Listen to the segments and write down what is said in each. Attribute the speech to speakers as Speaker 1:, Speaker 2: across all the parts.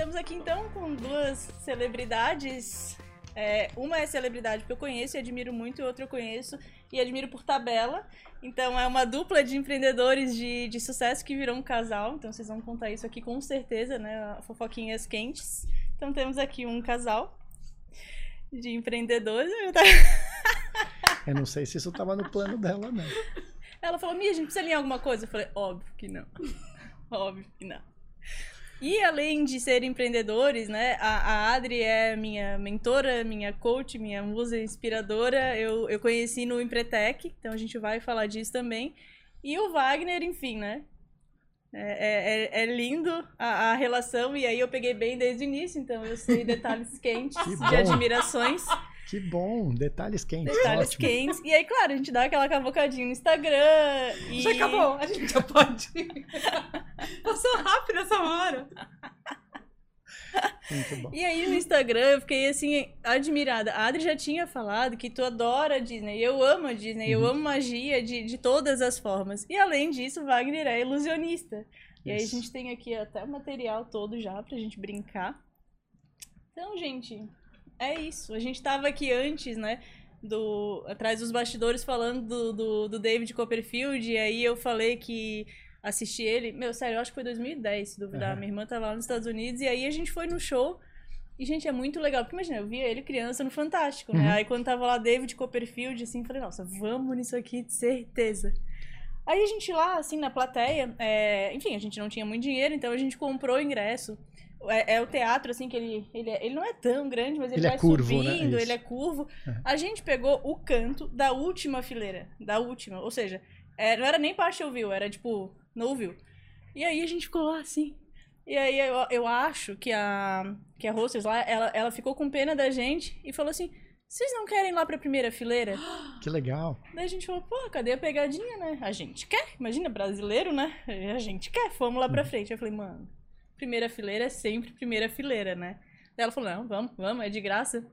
Speaker 1: estamos aqui então com duas celebridades. É, uma é celebridade que eu conheço e admiro muito, e outra eu conheço e admiro por tabela. Então é uma dupla de empreendedores de, de sucesso que virou um casal. Então vocês vão contar isso aqui com certeza, né? Fofoquinhas quentes. Então temos aqui um casal de empreendedores.
Speaker 2: Eu não sei se isso estava no plano dela, não.
Speaker 1: Ela falou, Mia, a gente precisa alinhar alguma coisa? Eu falei, óbvio que não. óbvio que não. E além de serem empreendedores, né? A, a, Adri é minha mentora, minha coach, minha musa inspiradora. Eu, eu conheci no Empretec, então a gente vai falar disso também. E o Wagner, enfim, né? É, é, é lindo a, a, relação, e aí eu peguei bem desde o início, então eu sei detalhes quentes de admirações.
Speaker 2: Que bom, detalhes quentes.
Speaker 1: Detalhes ótimo. quentes. E aí, claro, a gente dá aquela cavocadinha no Instagram. E...
Speaker 3: Já acabou, a gente já pode. Passou rápido essa hora.
Speaker 1: E aí no Instagram eu fiquei assim, admirada. A Adri já tinha falado que tu adora a Disney. Eu amo a Disney, uhum. eu amo magia de, de todas as formas. E além disso, Wagner é ilusionista. E aí a gente tem aqui até o material todo já pra gente brincar. Então, gente, é isso. A gente tava aqui antes, né? Do, atrás dos bastidores falando do, do, do David Copperfield. E aí eu falei que assisti ele. Meu, sério, eu acho que foi 2010, se duvidar. Uhum. Minha irmã tava lá nos Estados Unidos. E aí a gente foi no show. E, gente, é muito legal. Porque imagina, eu via ele criança no Fantástico, né? Uhum. Aí quando tava lá David Copperfield, assim, falei, nossa, vamos nisso aqui, de certeza. Aí a gente lá, assim, na plateia, é... enfim, a gente não tinha muito dinheiro, então a gente comprou o ingresso. É, é, o teatro, assim, que ele, ele, é, ele não é tão grande, mas ele, ele é vai é curvo, né? subindo, né? ele é curvo. É. A gente pegou o canto da última fileira. Da última. Ou seja, é, não era nem partial view, era tipo no view. E aí a gente ficou lá assim. E aí eu, eu acho que a, que a hostess lá, ela, ela ficou com pena da gente e falou assim: vocês não querem ir lá pra primeira fileira?
Speaker 2: Que legal.
Speaker 1: Daí a gente falou, pô, cadê a pegadinha, né? A gente quer, imagina, brasileiro, né? A gente quer, fomos lá pra uhum. frente. Eu falei, mano, primeira fileira é sempre primeira fileira, né? Daí ela falou, não, vamos, vamos, é de graça.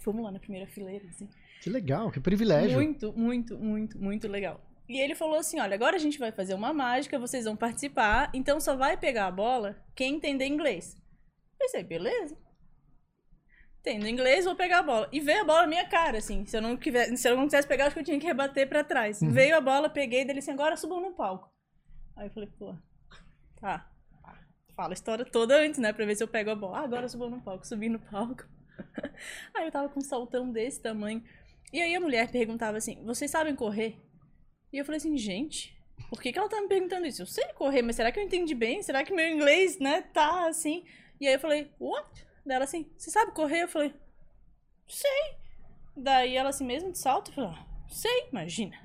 Speaker 1: Fomos lá na primeira fileira, assim.
Speaker 2: Que legal, que privilégio.
Speaker 1: Muito, muito, muito, muito legal. E ele falou assim: olha, agora a gente vai fazer uma mágica, vocês vão participar, então só vai pegar a bola quem entender inglês. Eu pensei, beleza. Tendo inglês, vou pegar a bola. E veio a bola na minha cara, assim. Se eu não, quisesse, se eu não quisesse pegar, acho que eu tinha que rebater pra trás. Uhum. Veio a bola, peguei, dele assim, agora subam no palco. Aí eu falei, pô, tá fala a história toda antes, né? Pra ver se eu pego a bola. Ah, agora eu subo no palco, subi no palco. aí eu tava com um saltão desse tamanho. E aí a mulher perguntava assim: vocês sabem correr? E eu falei assim, gente, por que, que ela tá me perguntando isso? Eu sei correr, mas será que eu entendi bem? Será que meu inglês, né, tá assim? E aí eu falei, what? Dela assim, você sabe correr? Eu falei, sei. Daí ela assim, mesmo de salto? Eu falei, ah, sei, imagina.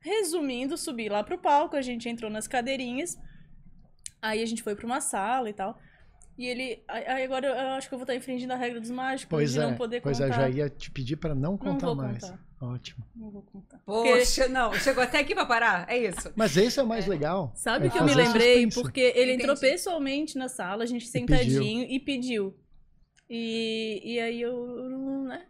Speaker 1: Resumindo, subi lá pro palco, a gente entrou nas cadeirinhas. Aí a gente foi pra uma sala e tal. E ele. Aí agora eu acho que eu vou estar infringindo a regra dos mágicos pois de é, não poder
Speaker 2: pois
Speaker 1: contar.
Speaker 2: Pois é, já ia te pedir para não contar não mais. Contar. Ótimo.
Speaker 1: Não vou contar.
Speaker 3: Poxa, não. Chegou até aqui pra parar. É isso.
Speaker 2: Mas esse é o mais é. legal.
Speaker 1: Sabe o é que eu me lembrei? Suspense. Porque ele Entendi. entrou pessoalmente na sala, a gente sentadinho e pediu. E, pediu. e, e aí eu, né?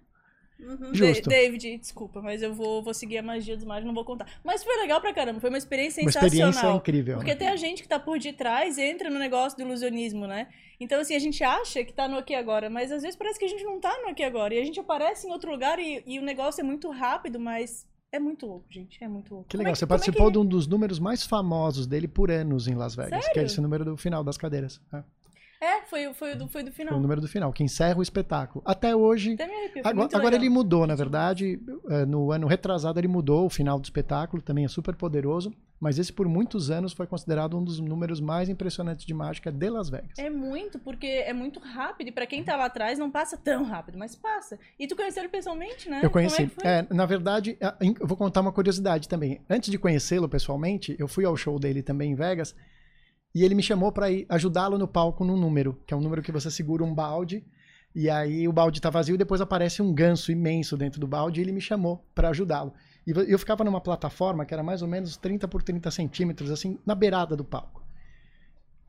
Speaker 1: Uhum. Justo. David, desculpa, mas eu vou, vou seguir a magia dos magos, não vou contar. Mas foi legal pra caramba, foi uma experiência uma sensacional. Uma experiência
Speaker 2: incrível.
Speaker 1: Porque né? tem a gente que tá por detrás entra no negócio do ilusionismo, né? Então, assim, a gente acha que tá no aqui agora, mas às vezes parece que a gente não tá no aqui agora. E a gente aparece em outro lugar e, e o negócio é muito rápido, mas é muito louco, gente. É muito louco.
Speaker 2: Que legal. É que, Você participou é que... de um dos números mais famosos dele por anos em Las Vegas,
Speaker 1: Sério?
Speaker 2: que é esse número do final das cadeiras. É.
Speaker 1: É, foi, foi, do, foi do final.
Speaker 2: Foi o número do final, que encerra o espetáculo. Até hoje.
Speaker 1: Até me arrepio,
Speaker 2: agora, agora ele mudou, na verdade. É, no ano retrasado ele mudou o final do espetáculo, também é super poderoso. Mas esse por muitos anos foi considerado um dos números mais impressionantes de mágica de Las Vegas.
Speaker 1: É muito, porque é muito rápido. E pra quem tá lá atrás não passa tão rápido, mas passa. E tu conheceu ele pessoalmente, né?
Speaker 2: Eu conheci. É é, na verdade, eu vou contar uma curiosidade também. Antes de conhecê-lo pessoalmente, eu fui ao show dele também em Vegas. E ele me chamou para ajudá-lo no palco num número, que é um número que você segura um balde e aí o balde tá vazio e depois aparece um ganso imenso dentro do balde e ele me chamou para ajudá-lo. E eu ficava numa plataforma que era mais ou menos 30 por 30 centímetros, assim, na beirada do palco.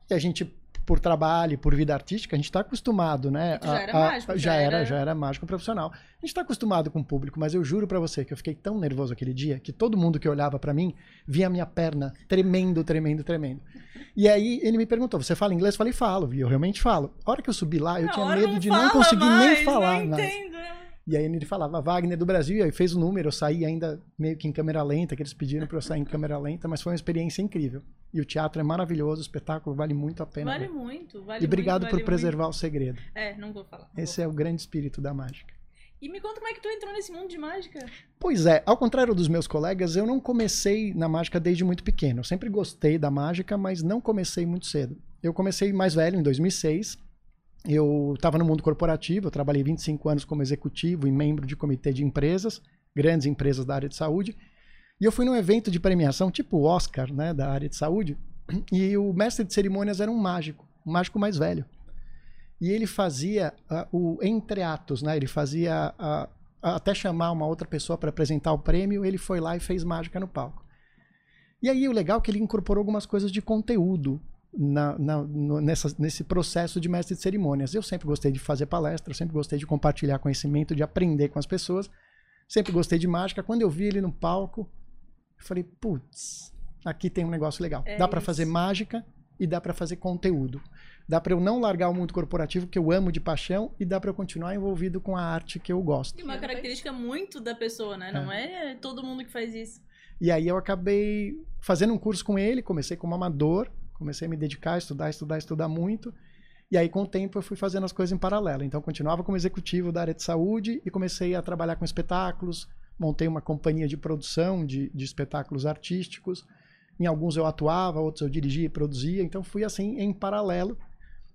Speaker 2: E a gente por trabalho, por vida artística, a gente está acostumado, né?
Speaker 1: Já
Speaker 2: a-
Speaker 1: era
Speaker 2: a-
Speaker 1: mágico,
Speaker 2: já,
Speaker 1: já
Speaker 2: era,
Speaker 1: era-
Speaker 2: já era mágico profissional. A gente está acostumado com o público, mas eu juro pra você que eu fiquei tão nervoso aquele dia que todo mundo que olhava pra mim via a minha perna tremendo, tremendo, tremendo. E aí ele me perguntou: "Você fala inglês?" Eu falei: "Falo", e eu realmente falo. A hora que eu subi lá, eu tinha medo de não conseguir
Speaker 1: mais,
Speaker 2: nem falar.
Speaker 1: Não entendo. né?
Speaker 2: E aí ele falava Wagner do Brasil, e aí fez o número, eu saí ainda meio que em câmera lenta, que eles pediram pra eu sair em câmera lenta, mas foi uma experiência incrível. E o teatro é maravilhoso, o espetáculo vale muito a pena.
Speaker 1: Vale
Speaker 2: ver.
Speaker 1: muito, vale
Speaker 2: e obrigado
Speaker 1: muito,
Speaker 2: por
Speaker 1: vale
Speaker 2: preservar o segredo.
Speaker 1: muito. É, não vou falar. não
Speaker 2: Esse
Speaker 1: vou
Speaker 2: é o grande espírito da mágica.
Speaker 1: E me conta como é que tu entrou nesse mundo de mágica.
Speaker 2: Pois é, ao contrário dos meus colegas, eu não comecei na mágica desde muito pequeno. Eu sempre gostei da mágica, mas não comecei muito cedo. Eu comecei mais velho, em 2006. Eu estava no mundo corporativo, eu trabalhei 25 anos como executivo e membro de comitê de empresas, grandes empresas da área de saúde. E eu fui num evento de premiação, tipo Oscar, né, da área de saúde, e o mestre de cerimônias era um mágico, um mágico mais velho. E ele fazia ah, o entreatos, né? Ele fazia ah, até chamar uma outra pessoa para apresentar o prêmio, ele foi lá e fez mágica no palco. E aí o legal é que ele incorporou algumas coisas de conteúdo na- na- no- nessa- nesse processo de mestre de cerimônias. Eu sempre gostei de fazer palestra, eu sempre gostei de compartilhar conhecimento, de aprender com as pessoas, sempre gostei de mágica. Quando eu vi ele no palco, eu falei, putz, aqui tem um negócio legal.
Speaker 1: É
Speaker 2: dá para fazer mágica e dá para fazer conteúdo. Dá para eu não largar o mundo corporativo que eu amo de paixão e dá para eu continuar envolvido com a arte que eu gosto.
Speaker 1: E uma característica muito da pessoa, né? Não é todo mundo que faz isso.
Speaker 2: E aí eu acabei fazendo um curso com ele, comecei como amador, comecei a me dedicar, a estudar, estudar, estudar muito. E aí com o tempo eu fui fazendo as coisas em paralelo. Então eu continuava como executivo da área de saúde e comecei a trabalhar com espetáculos, montei uma companhia de produção de, de espetáculos artísticos. Em alguns eu atuava, outros eu dirigia e produzia, então fui assim em paralelo.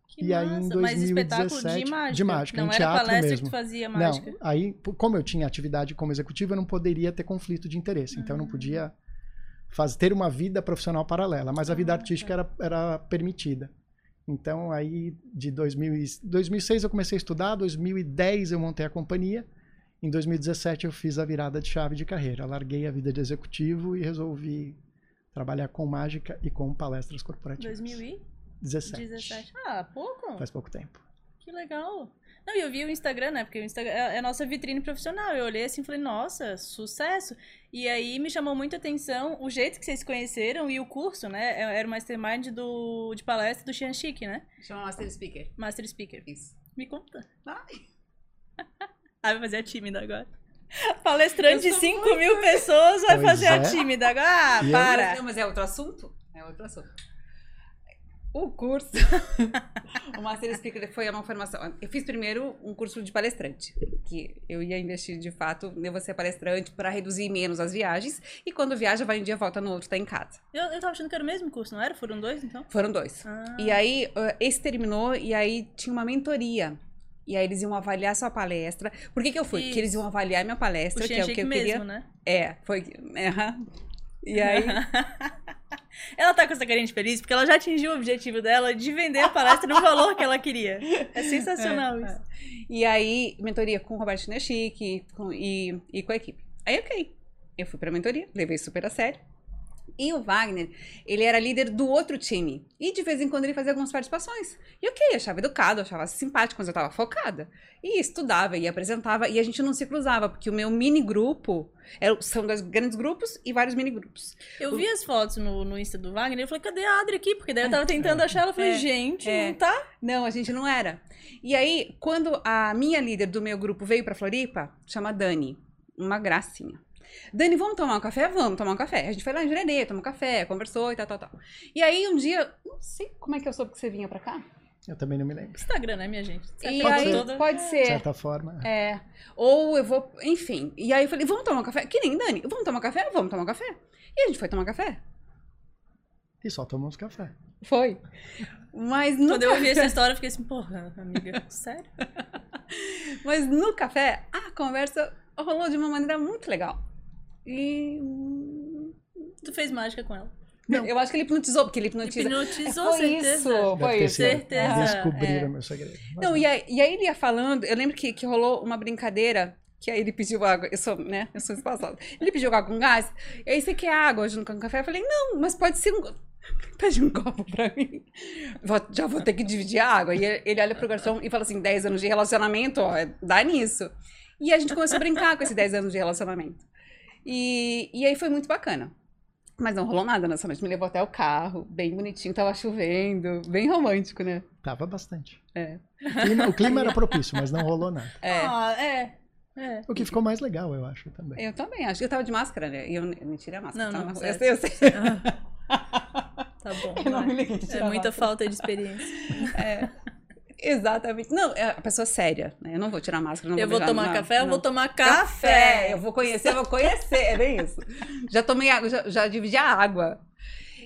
Speaker 1: Que
Speaker 2: E aí, em
Speaker 1: massa. Mas espetáculo
Speaker 2: 2017,
Speaker 1: de mágica.
Speaker 2: de mágica,
Speaker 1: Não
Speaker 2: em
Speaker 1: era
Speaker 2: teatro
Speaker 1: palestra
Speaker 2: mesmo.
Speaker 1: que tu fazia mágica.
Speaker 2: Não, aí, como eu tinha atividade como executivo, eu não poderia ter conflito de interesse. Então, eu não
Speaker 1: Ah.
Speaker 2: podia faz, ter uma vida profissional paralela. Mas a vida
Speaker 1: Ah,
Speaker 2: artística
Speaker 1: tá.
Speaker 2: era, era permitida. Então, aí, de 2000, e- 2006 eu comecei a estudar, 2010 eu montei a companhia. Em 2017 eu fiz a virada de chave de carreira. Larguei a vida de executivo e resolvi trabalhar com mágica e com palestras corporativas.
Speaker 1: 2017.
Speaker 2: 17.
Speaker 1: Ah, pouco?
Speaker 2: Faz pouco tempo.
Speaker 1: Que legal. Não, e eu vi o Instagram, né? Porque o Instagram é é a nossa vitrine profissional. Eu olhei assim e falei, nossa, sucesso. E aí me chamou muito a atenção o jeito que vocês se conheceram e o curso, né? É- Era o mastermind do, de palestra do Xian Chique, né?
Speaker 3: Chama Master Speaker.
Speaker 1: Master Speaker.
Speaker 3: Isso.
Speaker 1: Me conta.
Speaker 3: Ai,
Speaker 1: Ah, vai fazer a tímida agora. Palestrante de
Speaker 3: Eu sou
Speaker 1: 5 mil pessoas vai
Speaker 2: Pois
Speaker 1: fazer a
Speaker 2: é.
Speaker 1: tímida agora. Ah,
Speaker 2: E eu-
Speaker 1: para.
Speaker 3: Não, mas é outro assunto? É outro assunto. O curso. o Master Speaker foi uma formação. Eu fiz primeiro um curso de palestrante, que eu ia investir de fato, eu vou ser palestrante para reduzir menos as viagens. E quando viaja, vai um dia, volta no outro, tá em casa.
Speaker 1: Eu, eu tava achando que era o mesmo curso, não era? Foram dois, então?
Speaker 3: Foram dois.
Speaker 1: Ah.
Speaker 3: E aí, uh, esse terminou e aí tinha uma mentoria. E aí eles iam avaliar sua palestra. Por que, que eu fui? Porque eles iam avaliar minha palestra,
Speaker 1: o
Speaker 3: que é o que eu
Speaker 1: mesmo,
Speaker 3: queria.
Speaker 1: né?
Speaker 3: É, foi. aham. E aí.
Speaker 1: ela tá com essa carinha de feliz porque ela já atingiu o objetivo dela de vender a palestra no valor que ela queria. É sensacional
Speaker 3: É,
Speaker 1: isso.
Speaker 3: E aí, mentoria com o Roberto Chinechique e, e com a equipe. Aí, ok. Eu fui pra mentoria, levei super a sério. E o Wagner, ele era líder do outro time. E de vez em quando ele fazia algumas participações. E ok, achava educado, achava simpático, mas eu tava focada. E estudava, e apresentava, e a gente não se cruzava, porque o meu mini grupo era- são dois grandes grupos e vários mini grupos.
Speaker 1: Eu vi as fotos no, no Insta do Wagner e eu falei, cadê a Adri aqui? Porque daí eu tava tentando achar ela. Eu falei,
Speaker 3: É,
Speaker 1: gente,
Speaker 3: é.
Speaker 1: não tá?
Speaker 3: Não, a gente não era. E aí, quando a minha líder do meu grupo veio pra Floripa, chama Dani, uma gracinha. Dani, vamos tomar um café? Vamos tomar um café. A gente foi lá em Jurerê, tomou um café, conversou e tal, tal, tal. E aí, um dia, não sei como é que eu soube que você vinha pra cá.
Speaker 2: Eu também não me lembro.
Speaker 1: Instagram, né, minha gente?
Speaker 3: E
Speaker 1: foto
Speaker 3: aí,
Speaker 1: toda-
Speaker 3: pode
Speaker 2: De
Speaker 3: ser.
Speaker 2: certa forma.
Speaker 3: É. Ou eu vou, enfim. E aí eu falei, vamos tomar um café? Que nem Dani, vamos tomar um café? Vamos tomar um café. E a gente foi tomar café.
Speaker 2: E só tomamos café.
Speaker 3: Foi. Mas no
Speaker 1: Quando eu ouvi essa história, eu fiquei assim, porra, amiga, sério?
Speaker 3: Mas no café, a conversa rolou de uma maneira muito legal. E.
Speaker 1: Tu fez mágica com ela.
Speaker 2: Não.
Speaker 3: Eu acho que ele hipnotizou, porque ele hipnotiza.
Speaker 1: Hipnotizou,
Speaker 3: foi
Speaker 1: certeza.
Speaker 3: isso,
Speaker 2: Deve
Speaker 3: foi isso.
Speaker 1: Certeza.
Speaker 2: Descobriram
Speaker 3: É.
Speaker 2: meu segredo. Mas
Speaker 3: Não, e aí, e aí ele ia falando, eu lembro que, que rolou uma brincadeira Que aí ele pediu água, eu sou, né, eu sou espaçada. Ele pediu água com gás, e aí você quer água junto com café? Eu falei, não, mas pode ser um... Pede um copo pra mim. Vou- já vou ter que dividir a água. E ele ele olha pro garçom e fala assim, 10 anos de relacionamento, ó, dá nisso. E a gente começou a brincar com esses 10 anos de relacionamento. E, e aí foi muito bacana. Mas não rolou nada nessa noite. Me levou até o carro, bem bonitinho, tava chovendo, bem romântico, né?
Speaker 2: Tava bastante.
Speaker 3: É.
Speaker 2: O clima, o clima era propício, mas não rolou nada.
Speaker 3: É.
Speaker 1: Ah, é. É.
Speaker 2: O que ficou mais legal, eu acho, também.
Speaker 3: Eu também, acho que eu tava de máscara, né? E eu nem tirei a máscara.
Speaker 1: Não, não,
Speaker 3: eu, sei, eu sei.
Speaker 1: Tá bom.
Speaker 3: Eu não me liguei de
Speaker 1: É
Speaker 3: tirar
Speaker 1: muita
Speaker 3: máscara.
Speaker 1: falta de experiência.
Speaker 3: É. Exatamente. Não, é a pessoa séria, né? Eu não vou tirar a máscara, não
Speaker 1: eu vou
Speaker 3: beijar,
Speaker 1: tomar
Speaker 3: não,
Speaker 1: café, eu
Speaker 3: não.
Speaker 1: vou tomar
Speaker 3: Café!
Speaker 1: café.
Speaker 3: Eu vou conhecer, eu vou conhecer, é bem isso. Já tomei água, já, já dividi a água.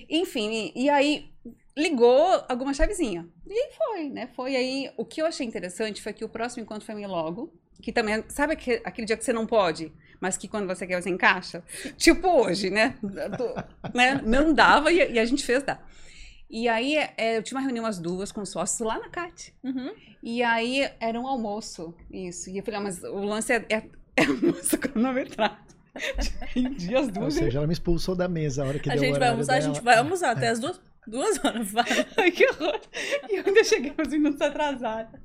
Speaker 3: Enfim, e, e aí ligou alguma chavezinha. E foi, né? Foi aí. O que eu achei interessante foi que o próximo encontro foi logo. Que também, sabe aquele, aquele dia que você não pode, mas que quando você quer você encaixa? Tipo hoje, né? Né? Não dava e, e a gente fez dar. E aí é, eu tinha uma reunião às duas com os sócios lá na CAT.
Speaker 1: Uhum.
Speaker 3: E aí era um almoço, isso. E eu falei, ah, mas o lance é, é, é almoço cronometrado. Dia as
Speaker 2: Ou
Speaker 3: duas.
Speaker 2: seja, ela me expulsou da mesa a hora que
Speaker 1: A
Speaker 2: deu o
Speaker 1: gente vai almoçar, a
Speaker 2: dela.
Speaker 1: gente vai almoçar até as duas, duas horas. Vai.
Speaker 3: Ai, que horror. E eu ainda cheguei uns minutos atrasada.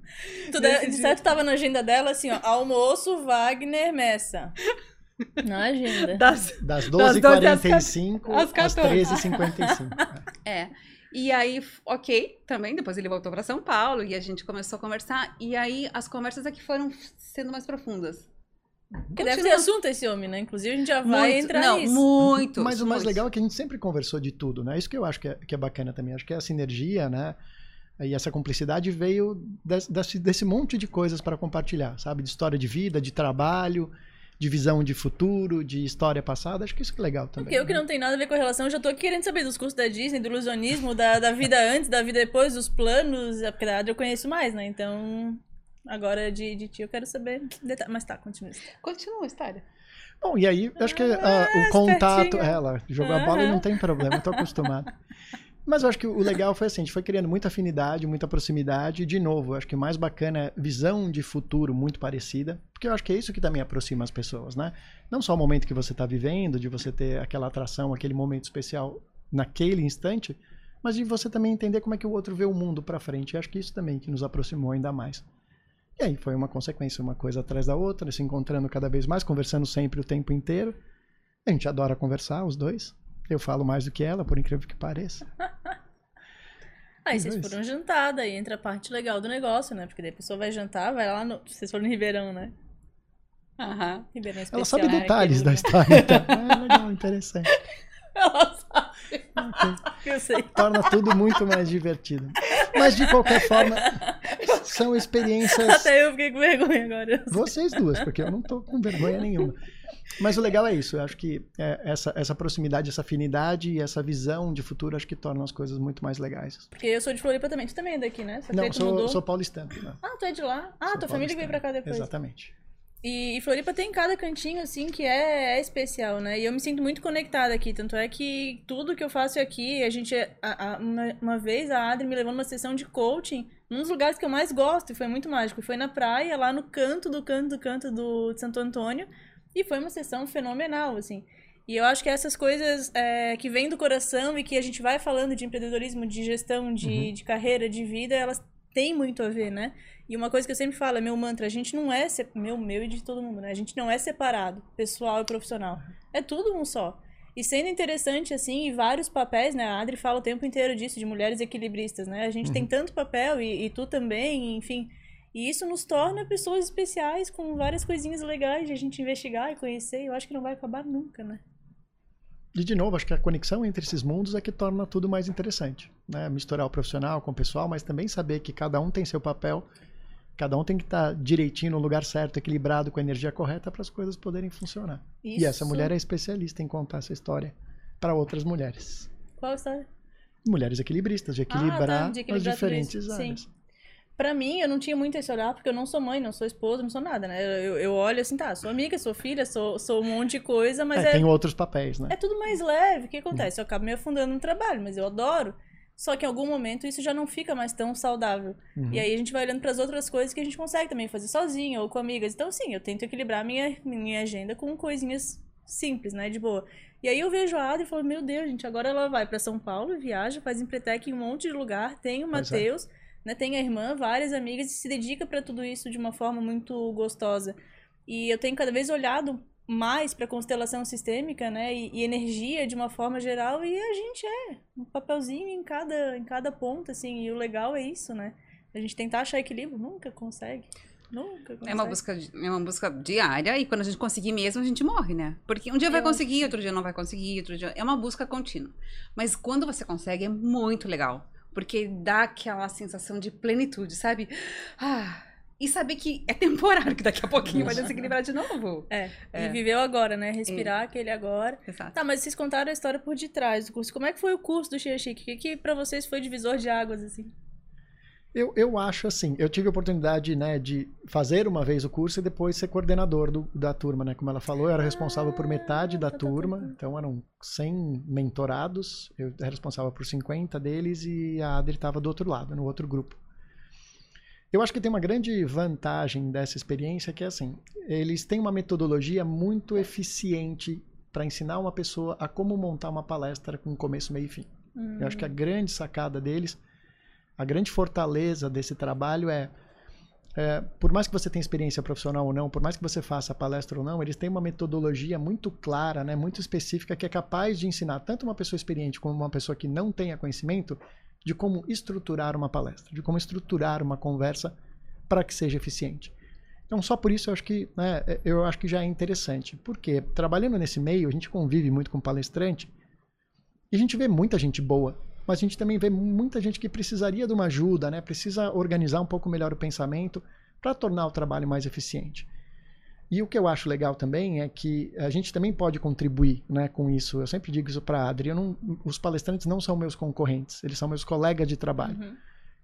Speaker 1: Tudo
Speaker 3: Nesse
Speaker 1: de
Speaker 3: dia.
Speaker 1: certo tava na agenda dela assim, ó, almoço, Wagner, Messa. Na agenda.
Speaker 3: Das...
Speaker 2: Das
Speaker 3: Das 12 às
Speaker 2: 12h45
Speaker 3: às
Speaker 2: às
Speaker 3: 14.
Speaker 2: 13h55.
Speaker 3: É. E aí, ok, também. Depois ele voltou pra São Paulo e a gente começou a conversar. E aí as conversas aqui foram sendo mais profundas.
Speaker 1: Porque deve ter
Speaker 3: Continua.
Speaker 1: assunto esse homem, né? Inclusive a gente já vai
Speaker 3: Muito,
Speaker 1: entrar
Speaker 3: não,
Speaker 1: nisso.
Speaker 3: muito.
Speaker 2: Mas o mais legal é que a gente sempre conversou de tudo, né? Isso que eu acho que é, que é bacana também. Acho que a sinergia, né? E essa cumplicidade veio des- desse, desse monte de coisas para compartilhar, sabe? De história de vida, de trabalho, de visão de futuro, de história passada. Acho que isso que é legal também.
Speaker 1: Porque eu que
Speaker 2: né?
Speaker 1: não tem nada a ver com a relação, eu já tô aqui querendo saber dos cursos da Disney, do ilusionismo, da, da vida antes, da vida depois, dos planos, é porque da Adri eu conheço mais, né? Então, agora de, de ti eu quero saber detalhes. Mas tá, continua.
Speaker 3: Continua a história.
Speaker 2: Bom, e aí, acho que ah,
Speaker 1: Ah,
Speaker 2: o contato. Ela jogou a bola e não tem problema, eu tô acostumado. Mas eu acho que o legal foi assim, a gente foi criando muita afinidade, muita proximidade, e de novo, eu acho que o mais bacana é visão de futuro muito parecida, porque eu acho que é isso que também aproxima as pessoas, né? Não só o momento que você está vivendo, de você ter aquela atração, aquele momento especial naquele instante, mas de você também entender como é que o outro vê o mundo para frente. Eu acho que isso também que nos aproximou ainda mais. E aí foi uma consequência, uma coisa atrás da outra, se encontrando cada vez mais, conversando sempre o tempo inteiro. A gente adora conversar, os dois. Eu falo mais do que ela, por incrível que pareça.
Speaker 1: Aí vocês
Speaker 2: Dois.
Speaker 1: foram jantar, daí entra a parte legal do negócio, né? Porque daí a pessoa vai jantar, vai lá no. Vocês foram no Ribeirão, né?
Speaker 3: Aham.
Speaker 1: Ribeirão especial.
Speaker 2: Ela sabe
Speaker 1: né?
Speaker 2: detalhes da
Speaker 1: Aquele
Speaker 2: história. Então. É legal, interessante.
Speaker 1: Ela sabe.
Speaker 2: Ok.
Speaker 1: Eu sei.
Speaker 2: Torna tudo muito mais divertido. Mas de qualquer forma, são experiências.
Speaker 1: Até eu fiquei com vergonha agora.
Speaker 2: Vocês duas, porque eu não tô com vergonha nenhuma. Mas o legal é isso, eu acho que é, essa, essa proximidade, essa afinidade e essa visão de futuro acho que tornam as coisas muito mais legais.
Speaker 1: Porque eu sou de Floripa também. Tu também é daqui, né? Que
Speaker 2: Não, sou, sou paulistano. Não.
Speaker 1: Ah, tu é de lá. Ah,
Speaker 2: Sou
Speaker 1: tua família veio pra cá depois.
Speaker 2: Exatamente.
Speaker 1: E, e Floripa tem cada cantinho, assim, que é, é especial, né? E eu me sinto muito conectada aqui. Tanto é que tudo que eu faço aqui, a gente. a- a- uma, uma vez a Adri me levou numa sessão de coaching, num dos lugares que eu mais gosto, e foi muito mágico. Foi na praia, lá no canto do canto do canto do de Santo Antônio. E foi uma sessão fenomenal, assim. E eu acho que essas coisas é, que vêm do coração e que a gente vai falando de empreendedorismo, de gestão, de,
Speaker 2: Uhum.
Speaker 1: de carreira, de vida, elas têm muito a ver, né? E uma coisa que eu sempre falo, é meu mantra, a gente não é, meu, meu e de todo mundo, né? A gente não é separado, pessoal e profissional. É tudo um só. E sendo interessante, assim, e vários papéis, né? A Adri fala o tempo inteiro disso, de mulheres equilibristas, né? A gente tem tanto papel, e, e tu também, enfim. E isso nos torna pessoas especiais com várias coisinhas legais de a gente investigar e conhecer. Eu acho que não vai acabar nunca, né?
Speaker 2: E de novo, acho que a conexão entre esses mundos é que torna tudo mais interessante. Né? Misturar o profissional com o pessoal, mas também saber que cada um tem seu papel, cada um tem que estar direitinho no lugar certo, equilibrado, com a energia correta para as coisas poderem funcionar. E essa
Speaker 1: Isso-
Speaker 2: mulher é especialista em contar essa história para outras mulheres.
Speaker 1: Qual história?
Speaker 2: Mulheres equilibristas, de equilibrar,
Speaker 1: tá, de equilibrar
Speaker 2: as diferentes
Speaker 1: isso, sim. Pra mim, eu não tinha muito esse olhar, porque eu não sou mãe, não sou esposa, não sou nada, né? Eu, eu olho assim, tá, sou amiga, sou filha, sou, sou um monte de coisa, mas
Speaker 2: É,
Speaker 1: é,
Speaker 2: Tem outros papéis, né?
Speaker 1: é tudo mais leve. O que acontece? Eu acabo me afundando no trabalho, mas eu adoro. Só que em algum momento isso já não fica mais tão saudável.
Speaker 2: Uhum.
Speaker 1: E aí a gente vai olhando para as outras coisas que a gente consegue também fazer sozinho ou com amigas. Então, sim, eu tento equilibrar minha, minha agenda com coisinhas simples, né? De boa. E aí eu vejo a Adri e falo, meu Deus, gente, agora ela vai para São Paulo, viaja, faz empretec em um monte de lugar, tem o
Speaker 2: Pois é.
Speaker 1: Né? Tem a irmã, várias amigas, e se dedica para tudo isso de uma forma muito gostosa. E eu tenho cada vez olhado mais para constelação sistêmica, né, e, e energia de uma forma geral, e a gente é um papelzinho em cada, em cada ponta, assim, e o legal é isso, né? A gente tentar achar equilíbrio, nunca consegue. Nunca consegue.
Speaker 3: É uma, busca, é uma busca diária e quando a gente conseguir mesmo, a gente morre, né? Porque um dia vai
Speaker 1: Eu acho
Speaker 3: conseguir, outro dia não vai conseguir, outro dia. É uma busca contínua. Mas quando você consegue, é muito legal. Porque dá aquela sensação de plenitude, sabe? Ah, e saber que é temporário, que daqui a pouquinho vai desequilibrar de novo.
Speaker 1: É,
Speaker 3: É.
Speaker 1: e viveu agora, né? Respirar aquele agora.
Speaker 3: Exato.
Speaker 1: Tá, mas vocês contaram a história por detrás do curso. Como é que foi o curso do Chia Chique? O que, que pra vocês foi divisor de águas, assim?
Speaker 2: Eu, eu acho assim, eu tive a oportunidade né, de fazer uma vez o curso e depois ser coordenador do- da turma, né? Como ela falou, eu era responsável por metade da turma, então eram 100 mentorados, eu era responsável por 50 deles e a Adri estava do outro lado, no outro grupo. Eu acho que tem uma grande vantagem dessa experiência que é assim, eles têm uma metodologia muito eficiente para ensinar uma pessoa a como montar uma palestra com começo, meio e fim. Eu acho que a grande sacada deles, a grande fortaleza desse trabalho é, é, por mais que você tenha experiência profissional ou não, por mais que você faça palestra ou não, eles têm uma metodologia muito clara, né, muito específica, que é capaz de ensinar tanto uma pessoa experiente como uma pessoa que não tenha conhecimento de como estruturar uma palestra, de como estruturar uma conversa para que seja eficiente. Então, só por isso eu acho que, né, eu acho que já é interessante. Porque trabalhando nesse meio, a gente convive muito com palestrante e a gente vê muita gente boa, mas a gente também vê muita gente que precisaria de uma ajuda, né? Precisa organizar um pouco melhor o pensamento para tornar o trabalho mais eficiente. E o que eu acho legal também é que a gente também pode contribuir né, com isso. Eu sempre digo isso para a Adri. eu não- os palestrantes não são meus concorrentes, eles são meus colegas de trabalho.
Speaker 1: Uhum.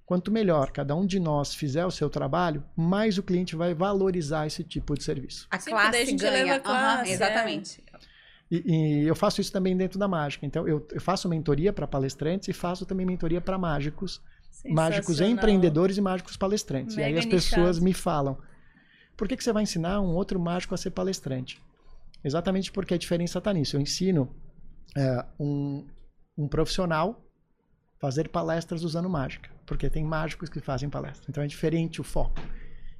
Speaker 2: Quanto melhor cada um de nós fizer o seu trabalho, mais o cliente vai valorizar esse tipo de serviço.
Speaker 3: A
Speaker 1: Sim, daí a
Speaker 3: classe
Speaker 1: gente
Speaker 3: ganha.
Speaker 1: leva a classe, é.
Speaker 3: exatamente.
Speaker 2: E, e eu faço isso também dentro da mágica. Então, eu, eu faço mentoria para palestrantes e faço também mentoria para mágicos. Mágicos empreendedores e mágicos palestrantes. e aí
Speaker 1: Mega
Speaker 2: as pessoas
Speaker 1: nichado.
Speaker 2: me falam: por que, que você vai ensinar um outro mágico a ser palestrante? Exatamente porque a diferença está nisso. Eu ensino é, um, um profissional fazer palestras usando mágica, porque tem mágicos que fazem palestra. Então é diferente o foco.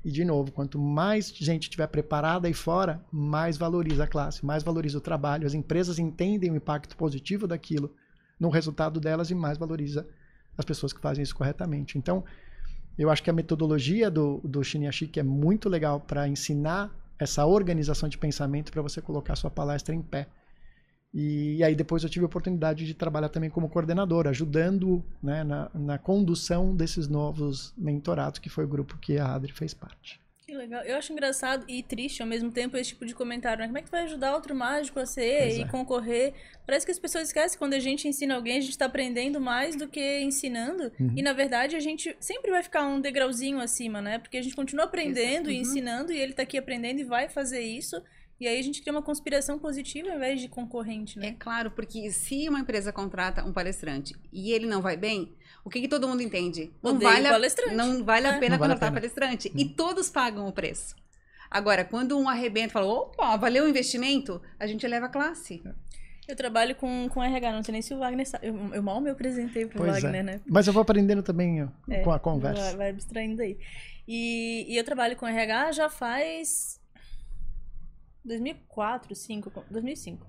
Speaker 2: E de novo, quanto mais gente estiver preparada aí fora, mais valoriza a classe, mais valoriza o trabalho. As empresas entendem o impacto positivo daquilo no resultado delas e mais valoriza as pessoas que fazem isso corretamente. Então, eu acho que a metodologia do, do é muito legal para ensinar essa organização de pensamento para você colocar sua palestra em pé. E, aí depois eu tive a oportunidade de trabalhar também como coordenador, ajudando né, na, na condução desses novos mentorados, que foi o grupo que a Adri fez parte.
Speaker 1: Que legal. Eu acho engraçado e triste ao mesmo tempo esse tipo de comentário, né? Como é que tu vai ajudar outro mágico a ser
Speaker 2: Pois
Speaker 1: e
Speaker 2: é.
Speaker 1: concorrer? Parece que as pessoas esquecem que quando a gente ensina alguém, a gente tá aprendendo mais do que ensinando.
Speaker 2: Uhum.
Speaker 1: E na verdade a gente sempre vai ficar um degrauzinho acima, né? Porque a gente continua aprendendo e
Speaker 3: Uhum.
Speaker 1: ensinando e ele tá aqui aprendendo e vai fazer isso. E aí a gente cria uma conspiração positiva ao invés de concorrente,
Speaker 3: É
Speaker 1: né?
Speaker 3: claro, porque se uma empresa contrata um palestrante e ele não vai bem, o que, que todo mundo entende? Não
Speaker 1: Odeio
Speaker 3: vale, a,
Speaker 1: palestrante.
Speaker 3: não vale a
Speaker 1: É.
Speaker 3: pena
Speaker 2: Não vale a
Speaker 3: contratar
Speaker 2: pena.
Speaker 3: palestrante. E todos pagam o preço. Agora, quando um arrebenta e fala, opa, valeu o investimento, a gente eleva a classe.
Speaker 1: Eu trabalho com, com RH, não sei nem se o Wagner sabe. Eu, eu mal me apresentei pro
Speaker 2: Pois
Speaker 1: Wagner,
Speaker 2: é.
Speaker 1: né?
Speaker 2: Mas eu vou aprendendo também
Speaker 1: É,
Speaker 2: com a
Speaker 1: Vai,
Speaker 2: conversa.
Speaker 1: vai abstraindo aí. E, e eu trabalho com RH já faz 2004, 2005, 2005.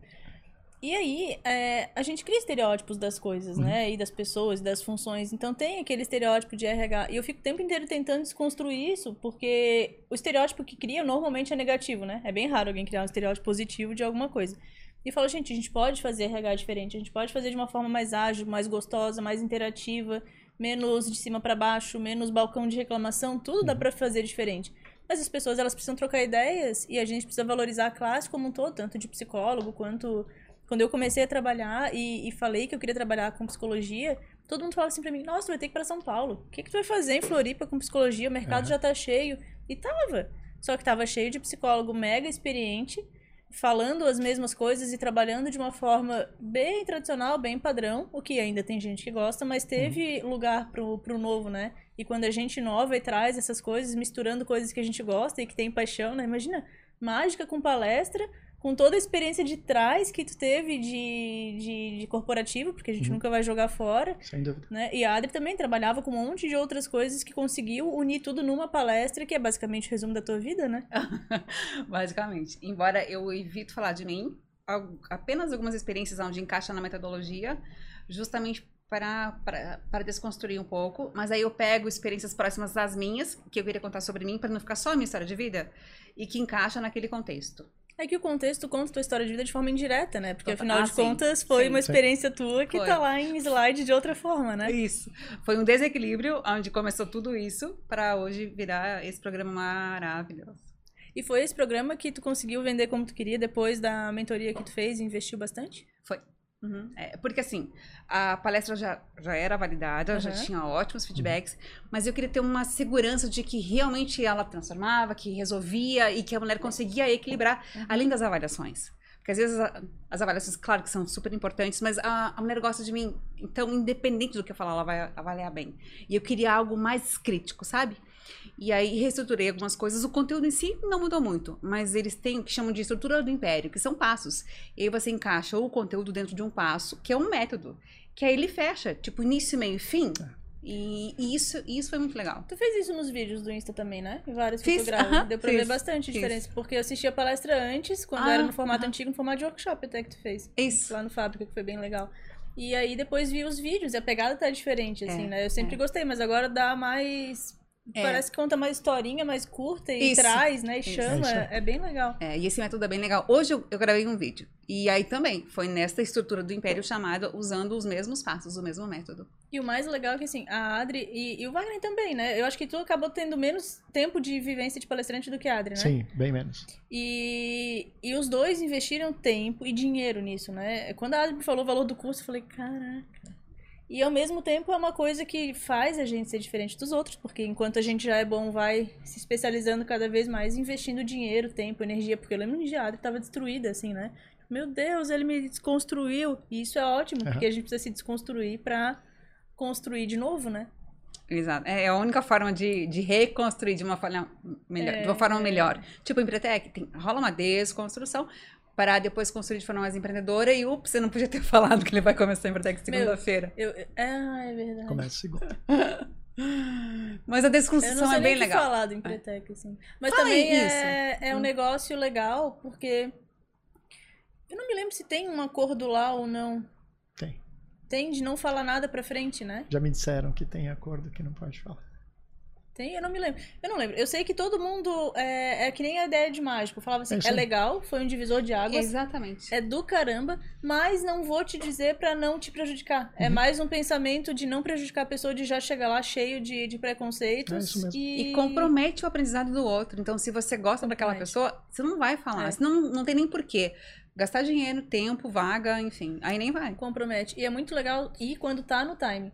Speaker 1: E aí, é, a gente cria estereótipos das coisas, né? E das pessoas, das funções. Então tem aquele estereótipo de RH. E eu fico o tempo inteiro tentando desconstruir isso, porque o estereótipo que cria normalmente é negativo, né? É bem raro alguém criar um estereótipo positivo de alguma coisa. E falo, gente, a gente pode fazer RH diferente, a gente pode fazer de uma forma mais ágil, mais gostosa, mais interativa, menos de cima para baixo, menos balcão de reclamação, tudo dá pra fazer diferente. Mas as pessoas elas precisam trocar ideias e a gente precisa valorizar a classe como um todo, tanto de psicólogo quanto quando eu comecei a trabalhar e, e falei que eu queria trabalhar com psicologia, todo mundo falava assim pra mim: "Nossa, tu vai ter que ir para São Paulo. O que que tu vai fazer em Floripa com psicologia? O mercado
Speaker 2: Aham.
Speaker 1: já tá cheio". E tava. Só que tava cheio de psicólogo mega experiente falando as mesmas coisas e trabalhando de uma forma bem tradicional, bem padrão, o que ainda tem gente que gosta, mas teve lugar pro, pro novo, né? E quando a gente inova e traz essas coisas, misturando coisas que a gente gosta e que tem paixão, né? Imagina, mágica com palestra, com toda a experiência de trás que tu teve de, de, de corporativo, porque a gente
Speaker 2: Uhum.
Speaker 1: nunca vai jogar fora,
Speaker 2: Sem dúvida.
Speaker 1: né? E a Adri também trabalhava com um monte de outras coisas que conseguiu unir tudo numa palestra, que é basicamente o resumo da tua vida, né?
Speaker 3: Basicamente. Embora eu evito falar de mim, apenas algumas experiências onde encaixa na metodologia, justamente para, para, para desconstruir um pouco. Mas aí eu pego experiências próximas das minhas, que eu queria contar sobre mim, para não ficar só a minha história de vida, e que encaixa naquele contexto.
Speaker 1: É que o contexto conta a tua história de vida de forma indireta, né? Porque afinal
Speaker 3: ah,
Speaker 1: de
Speaker 3: sim,
Speaker 1: contas foi
Speaker 3: sim.
Speaker 1: uma experiência tua que
Speaker 3: Foi.
Speaker 1: tá lá em slide de outra forma, né?
Speaker 3: Isso. Foi um desequilíbrio onde começou tudo isso para hoje virar esse programa maravilhoso.
Speaker 1: E foi esse programa que tu conseguiu vender como tu queria depois da mentoria que tu fez e investiu bastante?
Speaker 3: Uhum. É, porque assim, a palestra já, já era validada, já
Speaker 1: Uhum.
Speaker 3: tinha ótimos feedbacks, mas eu queria ter uma segurança de que realmente ela transformava, que resolvia e que a mulher conseguia equilibrar, além das avaliações. Porque às vezes a- as avaliações, claro que são super importantes, mas a, a mulher gosta de mim, então independente do que eu falar, ela vai avaliar bem. E eu queria algo mais crítico, sabe? E aí reestruturei algumas coisas. O conteúdo em si não mudou muito, mas eles têm o que chamam de estrutura do império, que são passos. E aí você encaixa o conteúdo dentro de um passo, que é um método. Que aí ele fecha, tipo, início, meio e fim. E, e isso, isso foi muito legal.
Speaker 1: Tu fez isso nos vídeos do Insta também, né? Em vários
Speaker 3: Fiz,
Speaker 1: fotogramas.
Speaker 3: aham,
Speaker 1: Deu pra
Speaker 3: fiz,
Speaker 1: ver bastante
Speaker 3: fiz.
Speaker 1: diferença. Porque eu assisti a palestra antes, quando
Speaker 3: Ah,
Speaker 1: era no formato
Speaker 3: aham.
Speaker 1: antigo, no formato de workshop até que tu fez.
Speaker 3: Isso.
Speaker 1: Lá no Fábrica, que foi bem legal. E aí depois vi os vídeos e a pegada tá diferente, assim,
Speaker 3: É,
Speaker 1: né? Eu sempre
Speaker 3: é.
Speaker 1: gostei, mas agora dá mais.
Speaker 3: É.
Speaker 1: Parece que conta mais historinha, mais curta e
Speaker 3: Isso.
Speaker 1: traz, né? E
Speaker 3: Isso.
Speaker 1: chama.
Speaker 2: É.
Speaker 1: É, bem legal.
Speaker 3: É, e esse método é bem legal. Hoje eu, eu gravei um vídeo. E aí também foi nesta estrutura do império chamado usando os mesmos passos, o mesmo método.
Speaker 1: E o mais legal é que, assim, a Adri e, e o Wagner também, né? Eu acho que tu acabou tendo menos tempo de vivência de palestrante do que a Adri, né?
Speaker 2: Sim, bem menos.
Speaker 1: E, e os dois investiram tempo e dinheiro nisso, né? Quando a Adri me falou o valor do curso, eu falei, caraca. E ao mesmo tempo é uma coisa que faz a gente ser diferente dos outros, porque enquanto a gente já é bom, vai se especializando cada vez mais, investindo dinheiro, tempo, energia, porque eu lembro a Adri estava destruída, assim, né? Meu Deus, ele me desconstruiu. E isso é ótimo,
Speaker 2: Aham.
Speaker 1: porque a gente precisa se desconstruir pra construir de novo, né?
Speaker 3: Exato. É a única forma de, de reconstruir de uma forma melhor.
Speaker 1: É,
Speaker 3: de uma forma
Speaker 1: é.
Speaker 3: melhor. Tipo, em Empretec, tem, rola uma desconstrução para depois construir de forma mais empreendedora e, ups, você não podia ter falado que ele vai começar em Empretec segunda-feira.
Speaker 1: Eu, eu- ah, é verdade.
Speaker 2: Começa segunda.
Speaker 3: Mas a
Speaker 1: Eu não
Speaker 3: desconstrução é bem
Speaker 1: que
Speaker 3: legal.
Speaker 1: falar do Empretec, assim. Mas
Speaker 3: Fala
Speaker 1: também é, é um
Speaker 3: Hum.
Speaker 1: negócio legal, porque... Eu não me lembro se tem um acordo lá ou não.
Speaker 2: Tem.
Speaker 1: Tem de não falar nada pra frente, né?
Speaker 2: Já me disseram que tem acordo que não pode falar.
Speaker 1: Tem? Eu não me lembro. Eu não lembro. Eu sei que todo mundo... É, é que nem a ideia de mágico. Falava assim,
Speaker 2: É
Speaker 1: é legal, foi um divisor de águas.
Speaker 3: Exatamente.
Speaker 1: É do caramba, mas não vou te dizer pra não te prejudicar. É
Speaker 2: Uhum.
Speaker 1: mais um pensamento de não prejudicar a pessoa, de já chegar lá cheio de, de preconceitos.
Speaker 2: É isso mesmo.
Speaker 1: E...
Speaker 3: E compromete o aprendizado do outro. Então, se você gosta daquela pessoa, você não vai falar.
Speaker 1: É.
Speaker 3: Senão não tem nem porquê. Gastar dinheiro, tempo, vaga, enfim. Aí nem vai.
Speaker 1: compromete. E é muito legal ir quando tá no time.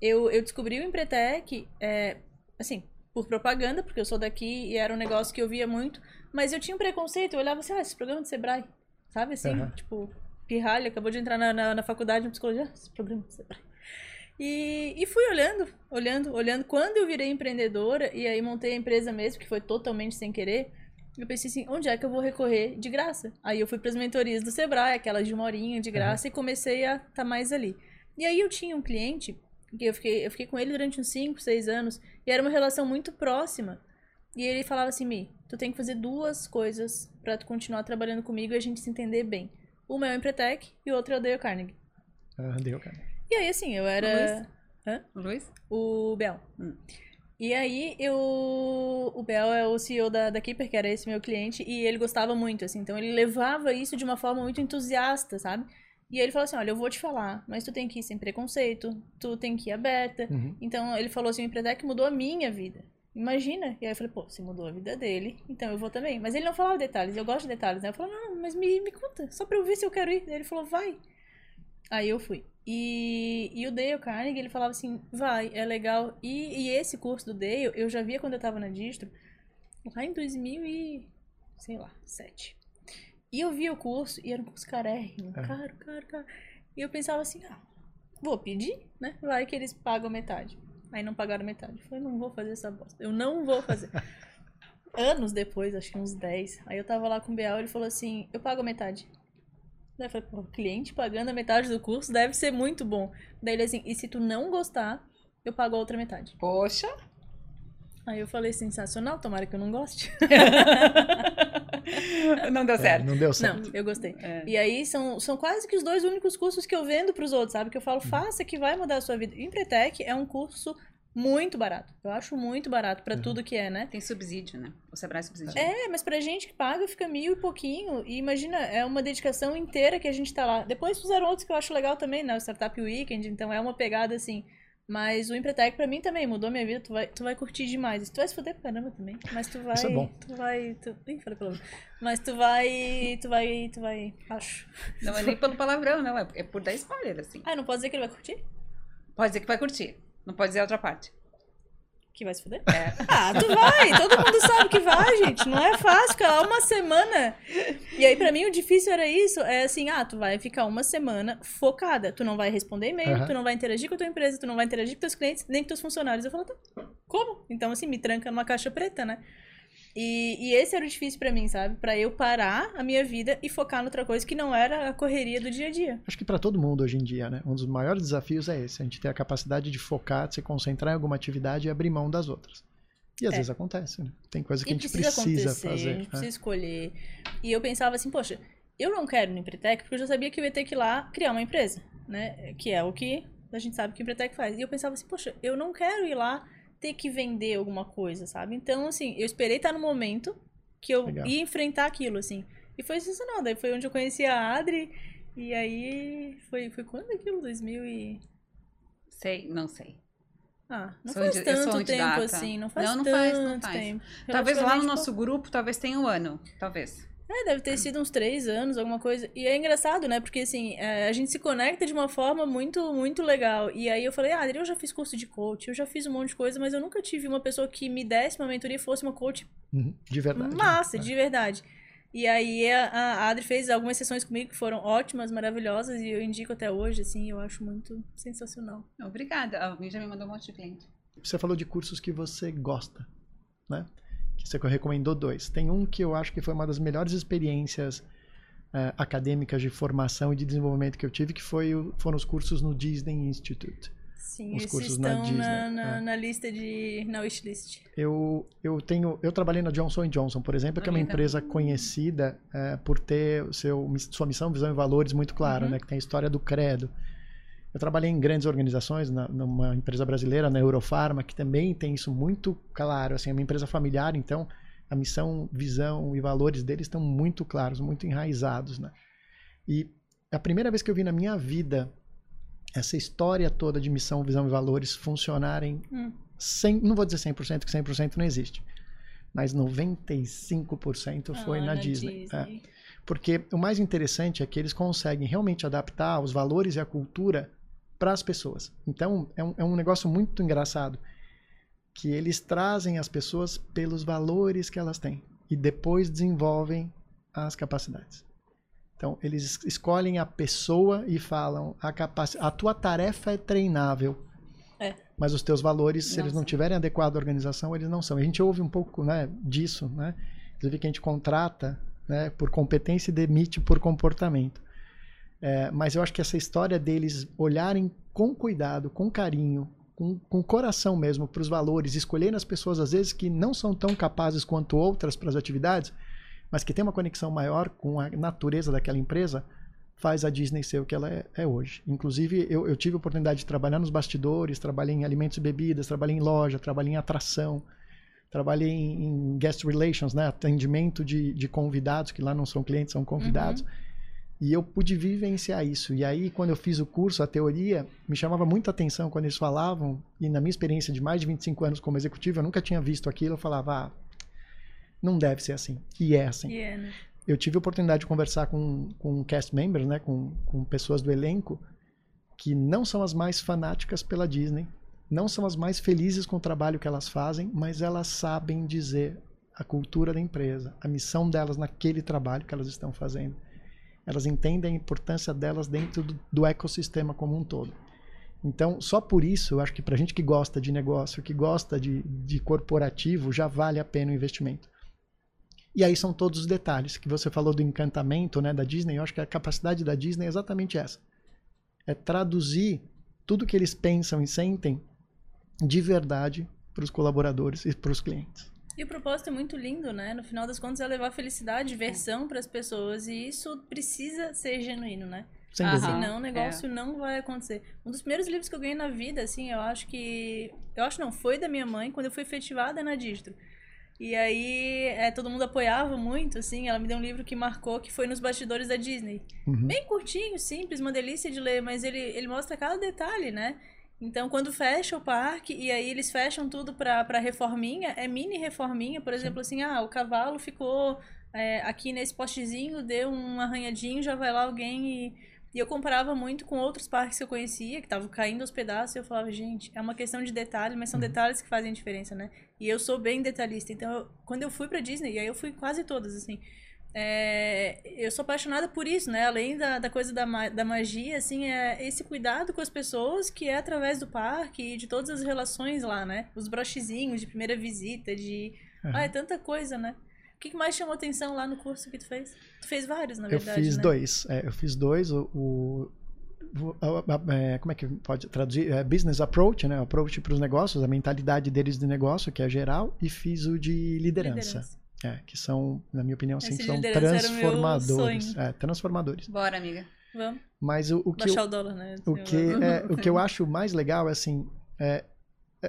Speaker 1: Eu, eu descobri o Empretec, é, assim, por propaganda, porque eu sou daqui e era um negócio que eu via muito, mas eu tinha um preconceito, eu olhava assim, ah, esse programa de Sebrae, sabe assim,
Speaker 2: Aham.
Speaker 1: tipo, pirralha, acabou de entrar na, na, na faculdade de psicologia, ah, esse programa de Sebrae. E, e fui olhando, olhando, olhando. Quando eu virei empreendedora e aí montei a empresa mesmo, que foi totalmente sem querer, eu pensei assim, onde é que eu vou recorrer de graça? Aí eu fui para as mentorias do Sebrae, aquelas de uma horinha de graça, e comecei a estar mais ali. E aí eu tinha um cliente, que eu fiquei, eu fiquei com ele durante uns 5, 6 anos, e era uma relação muito próxima. E ele falava assim, Mi, tu tem que fazer duas coisas para tu continuar trabalhando comigo e a gente se entender bem. Uma é o Empretec e o outro é o Dale Carnegie.
Speaker 2: Ah, deu, cara.
Speaker 1: E aí, assim, eu era...
Speaker 3: Luiz?
Speaker 1: O Bel.
Speaker 3: Hum.
Speaker 1: E aí, eu. O Bel é o CEO da, da Keeper, que era esse meu cliente, e ele gostava muito, assim. Então, ele levava isso de uma forma muito entusiasta, sabe? E ele falou assim: olha, eu vou te falar, mas tu tem que ir sem preconceito, tu tem que ir aberta.
Speaker 2: Uhum.
Speaker 1: Então, ele falou assim: o Empretec mudou a minha vida. Imagina. E aí eu falei: pô, se mudou a vida dele, então eu vou também. Mas ele não falava detalhes, eu gosto de detalhes, né? Eu falei: não, mas me, me conta, só pra eu ver se eu quero ir. Ele falou: vai. Aí eu fui. E, e o Dale Carnegie, ele falava assim, vai, é legal. E, e esse curso do Dale, eu já via quando eu tava na distro, lá em 2000 e, sei lá, 7. E eu vi o curso e era um curso carérrimo,
Speaker 2: É.
Speaker 1: caro, caro, caro. E eu pensava assim, ah, vou pedir, né? Vai que eles pagam metade. Aí não pagaram metade. Eu falei, não vou fazer essa bosta. Eu não vou fazer. Anos depois, acho que uns 10. Aí eu tava lá com o Biel e ele falou assim, eu pago metade. Daí eu falei, pô, cliente pagando a metade do curso deve ser muito bom. Daí ele assim, e se tu não gostar, eu pago a outra metade.
Speaker 3: Poxa.
Speaker 1: Aí eu falei, sensacional, tomara que eu não goste.
Speaker 3: Não deu
Speaker 2: É,
Speaker 3: certo.
Speaker 2: não deu certo.
Speaker 1: Não, eu gostei.
Speaker 3: É.
Speaker 1: E aí são, são quase que os dois únicos cursos que eu vendo pros outros, sabe? Que eu falo, faça que vai mudar a sua vida. Empretec é um curso muito barato. Eu acho muito barato pra tudo que é, né?
Speaker 3: Tem subsídio, né? O Sebrae subsidia.
Speaker 1: É, mas pra gente que paga fica mil e pouquinho. E imagina, é uma dedicação inteira que a gente tá lá. Depois fizeram outros que eu acho legal também, né? O Startup Weekend, então é uma pegada assim. Mas o Empretec pra mim também mudou minha vida. Tu vai, tu vai curtir demais. Tu vai se fuder pra caramba também. Mas tu vai.
Speaker 2: Isso é bom.
Speaker 1: Tu vai. Tu... Ih, falei palavrão. Mas tu vai. Tu vai. Tu vai. Acho.
Speaker 3: Não é nem pelo palavrão, não. É é por dar spoiler, assim.
Speaker 1: Ah, não pode dizer que ele vai curtir?
Speaker 3: Pode dizer que vai curtir. Não pode dizer a outra parte.
Speaker 1: Que vai se fuder?
Speaker 3: É.
Speaker 1: Ah, tu vai! Todo mundo sabe que vai, gente. Não é fácil ficar lá uma semana. E aí, pra mim, o difícil era isso. É assim, ah, tu vai ficar uma semana focada. Tu não vai responder e-mail,
Speaker 2: Aham.
Speaker 1: tu não vai interagir com a tua empresa, tu não vai interagir com teus clientes, nem com teus funcionários. Eu falo, tá, como? Então, assim, me tranca numa caixa preta, né? E, e esse era o difícil pra mim, sabe? Pra eu parar a minha vida e focar noutra coisa que não era a correria do dia a dia.
Speaker 2: Acho que para todo mundo hoje em dia, né? Um dos maiores desafios é esse, a gente ter a capacidade de focar, de se concentrar em alguma atividade e abrir mão das outras. E às
Speaker 1: É.
Speaker 2: vezes acontece, né? Tem coisa que
Speaker 1: E
Speaker 2: a gente
Speaker 1: precisa,
Speaker 2: precisa,
Speaker 1: acontecer, a
Speaker 2: fazer.
Speaker 1: gente
Speaker 2: né?
Speaker 1: precisa escolher. E eu pensava assim, poxa, eu não quero no Empretec porque eu já sabia que eu ia ter que ir lá criar uma empresa, né? Que é o que a gente sabe que o Empretec faz. E eu pensava assim, poxa, eu não quero ir lá ter que vender alguma coisa, sabe? Então, assim, eu esperei estar no momento que eu
Speaker 2: Legal.
Speaker 1: ia enfrentar aquilo, assim. E foi sensacional. Daí foi onde eu conheci a Adri. E aí, foi, foi quando aquilo? 2000 e...
Speaker 3: Sei, não sei.
Speaker 1: Ah, não
Speaker 3: Sou
Speaker 1: faz
Speaker 3: sou
Speaker 1: tanto tempo assim. Não faz
Speaker 3: Não, não
Speaker 1: tanto
Speaker 3: faz, não faz.
Speaker 1: tempo.
Speaker 3: Talvez lá no nosso grupo, talvez tenha um ano. Talvez.
Speaker 1: É, deve ter sido uns três anos, alguma coisa. E é engraçado, né? Porque assim, é, a gente se conecta de uma forma muito, muito legal. E aí eu falei, ah, Adri, eu já fiz curso de coach, eu já fiz um monte de coisa, mas eu nunca tive uma pessoa que me desse uma mentoria e fosse uma coach
Speaker 2: Uhum, De verdade.
Speaker 1: massa,
Speaker 2: né?
Speaker 1: de verdade. E aí a, a Adri fez algumas sessões comigo que foram ótimas, maravilhosas, e eu indico até hoje, assim, eu acho muito sensacional.
Speaker 3: Obrigada. A mim já me mandou um monte de cliente.
Speaker 2: Você falou de cursos que você gosta, né? Que você recomendou dois. Tem um que eu acho que foi uma das melhores experiências eh, acadêmicas de formação e de desenvolvimento que eu tive, que foi o- foram os cursos no Disney Institute.
Speaker 1: Sim,
Speaker 2: Os cursos na
Speaker 1: estão
Speaker 2: Disney,
Speaker 1: na, na,
Speaker 2: é.
Speaker 1: na lista de. na wishlist.
Speaker 2: Eu, eu tenho eu trabalhei na Johnson Johnson, por exemplo, que é uma empresa conhecida eh, por ter seu, sua missão, visão e valores muito clara,
Speaker 1: Uhum.
Speaker 2: né? Que tem a história do credo. Eu trabalhei em grandes organizações, na, numa empresa brasileira, na Eurofarma, que também tem isso muito claro. Assim, é uma empresa familiar, então a missão, visão e valores deles estão muito claros, muito enraizados, né? E a primeira vez que eu vi na minha vida essa história toda de missão, visão e valores funcionarem
Speaker 1: Hum.
Speaker 2: 100, não vou dizer 100%, que 100% não existe, mas 95% foi
Speaker 1: Ah,
Speaker 2: na, Disney. É. Porque o mais interessante é que eles conseguem realmente adaptar os valores e a cultura para as pessoas. Então, é um, é um negócio muito engraçado que eles trazem as pessoas pelos valores que elas têm e depois desenvolvem as capacidades. Então, eles es- escolhem a pessoa e falam: a, capaci a tua tarefa é treinável.
Speaker 1: É.
Speaker 2: Mas os teus valores, se
Speaker 3: Não
Speaker 2: eles não tiverem adequado à organização, eles não são. A gente ouve um pouco né, disso, né? Inclusive que a gente contrata né, por competência e demite por comportamento. É, mas eu acho que essa história deles olharem com cuidado, com carinho, com, com coração mesmo para os valores, escolherem as pessoas às vezes que não são tão capazes quanto outras para as atividades, mas que tem uma conexão maior com a natureza daquela empresa, faz a Disney ser o que ela é, é hoje. Inclusive, eu, eu tive a oportunidade de trabalhar nos bastidores, trabalhei em alimentos e bebidas, trabalhei em loja, trabalhei em atração, trabalhei em, em guest relations, né, atendimento de, de convidados, que lá não são clientes, são convidados. E eu pude vivenciar isso. E aí, quando eu fiz o curso, a teoria, me chamava muita atenção quando eles falavam, e na minha experiência de mais de 25 anos como executivo, eu nunca tinha visto aquilo, eu falava, ah, não deve ser assim. E é assim.
Speaker 1: E é, né?
Speaker 2: Eu tive a oportunidade de conversar com, com cast members, né, com, com pessoas do elenco, que não são as mais fanáticas pela Disney, não são as mais felizes com o trabalho que elas fazem, mas elas sabem dizer a cultura da empresa, a missão delas naquele trabalho que elas estão fazendo. Elas entendem a importância delas dentro do, do ecossistema como um todo. Então, só por isso, eu acho que para gente que gosta de negócio, que gosta de, de corporativo, já vale a pena o investimento. E aí são todos os detalhes que você falou do encantamento né, da Disney. Eu acho que a capacidade da Disney é exatamente essa. É traduzir tudo que eles pensam e sentem de verdade para os colaboradores e para os clientes.
Speaker 1: E o propósito é muito lindo, né? No final das contas é levar felicidade, diversão para as pessoas e isso precisa ser genuíno, né?
Speaker 2: Sem.
Speaker 1: Senão o negócio não vai acontecer. Um dos primeiros livros que eu ganhei na vida, assim, eu acho que. Eu acho não, foi da minha mãe quando eu fui efetivada na distro. E aí é, todo mundo apoiava muito, assim. Ela me deu um livro que marcou que foi nos bastidores da Disney.
Speaker 2: Uhum.
Speaker 1: Bem curtinho, simples, uma delícia de ler, mas ele, ele mostra cada detalhe, né? Então, quando fecha o parque, e aí eles fecham tudo pra, pra reforminha, é mini reforminha, por exemplo, assim, ah, o cavalo ficou é, aqui nesse postezinho, deu um arranhadinho, já vai lá alguém e... E eu comparava muito com outros parques que eu conhecia, que estavam caindo aos pedaços, e eu falava, gente, é uma questão de detalhe, mas são detalhes que fazem diferença, né? E eu sou bem detalhista, então, eu- quando eu fui pra Disney, e aí eu fui quase todas, assim, é, eu sou apaixonada por isso, né? Além da, da coisa da, da magia, assim, é esse cuidado com as pessoas que é através do parque e de todas as relações lá, né? Os brochezinhos de primeira visita, de...
Speaker 2: Aham.
Speaker 1: Ah, é tanta coisa, né? O que mais chamou atenção lá no curso que tu fez? Tu fez vários, na
Speaker 2: Eu
Speaker 1: verdade,
Speaker 2: fiz
Speaker 1: né?
Speaker 2: dois. É, eu fiz dois. O, o- o- a- a- é, como é que pode traduzir? É, business approach, né? Approach para os negócios, a mentalidade deles de negócio, que é geral, e fiz o de liderança. É, que são, na minha opinião, assim, são transformadores. É, transformadores.
Speaker 3: Bora, amiga.
Speaker 1: Vamos
Speaker 2: Mas o, o que
Speaker 1: baixar
Speaker 2: eu,
Speaker 1: o dólar, né?
Speaker 2: o que, é, o que eu acho mais legal é assim, é,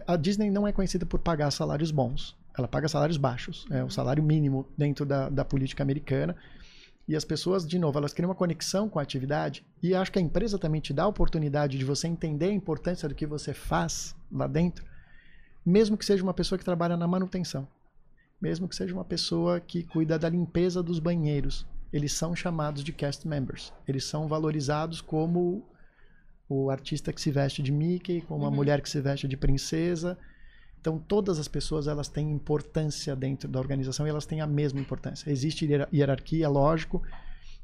Speaker 2: a Disney não é conhecida por pagar salários bons. Ela paga salários baixos, é o salário mínimo dentro da, da política americana. E as pessoas, de novo, elas criam uma conexão com a atividade e acho que a empresa também te dá a oportunidade de você entender a importância do que você faz lá dentro, mesmo que seja uma pessoa que trabalha na manutenção, mesmo que seja uma pessoa que cuida da limpeza dos banheiros. Eles são chamados de cast members. Eles são valorizados como o artista que se veste de Mickey, como a
Speaker 1: Uhum.
Speaker 2: mulher que se veste de princesa. Então, todas as pessoas elas têm importância dentro da organização e elas têm a mesma importância. Existe hierar- hierarquia, lógico,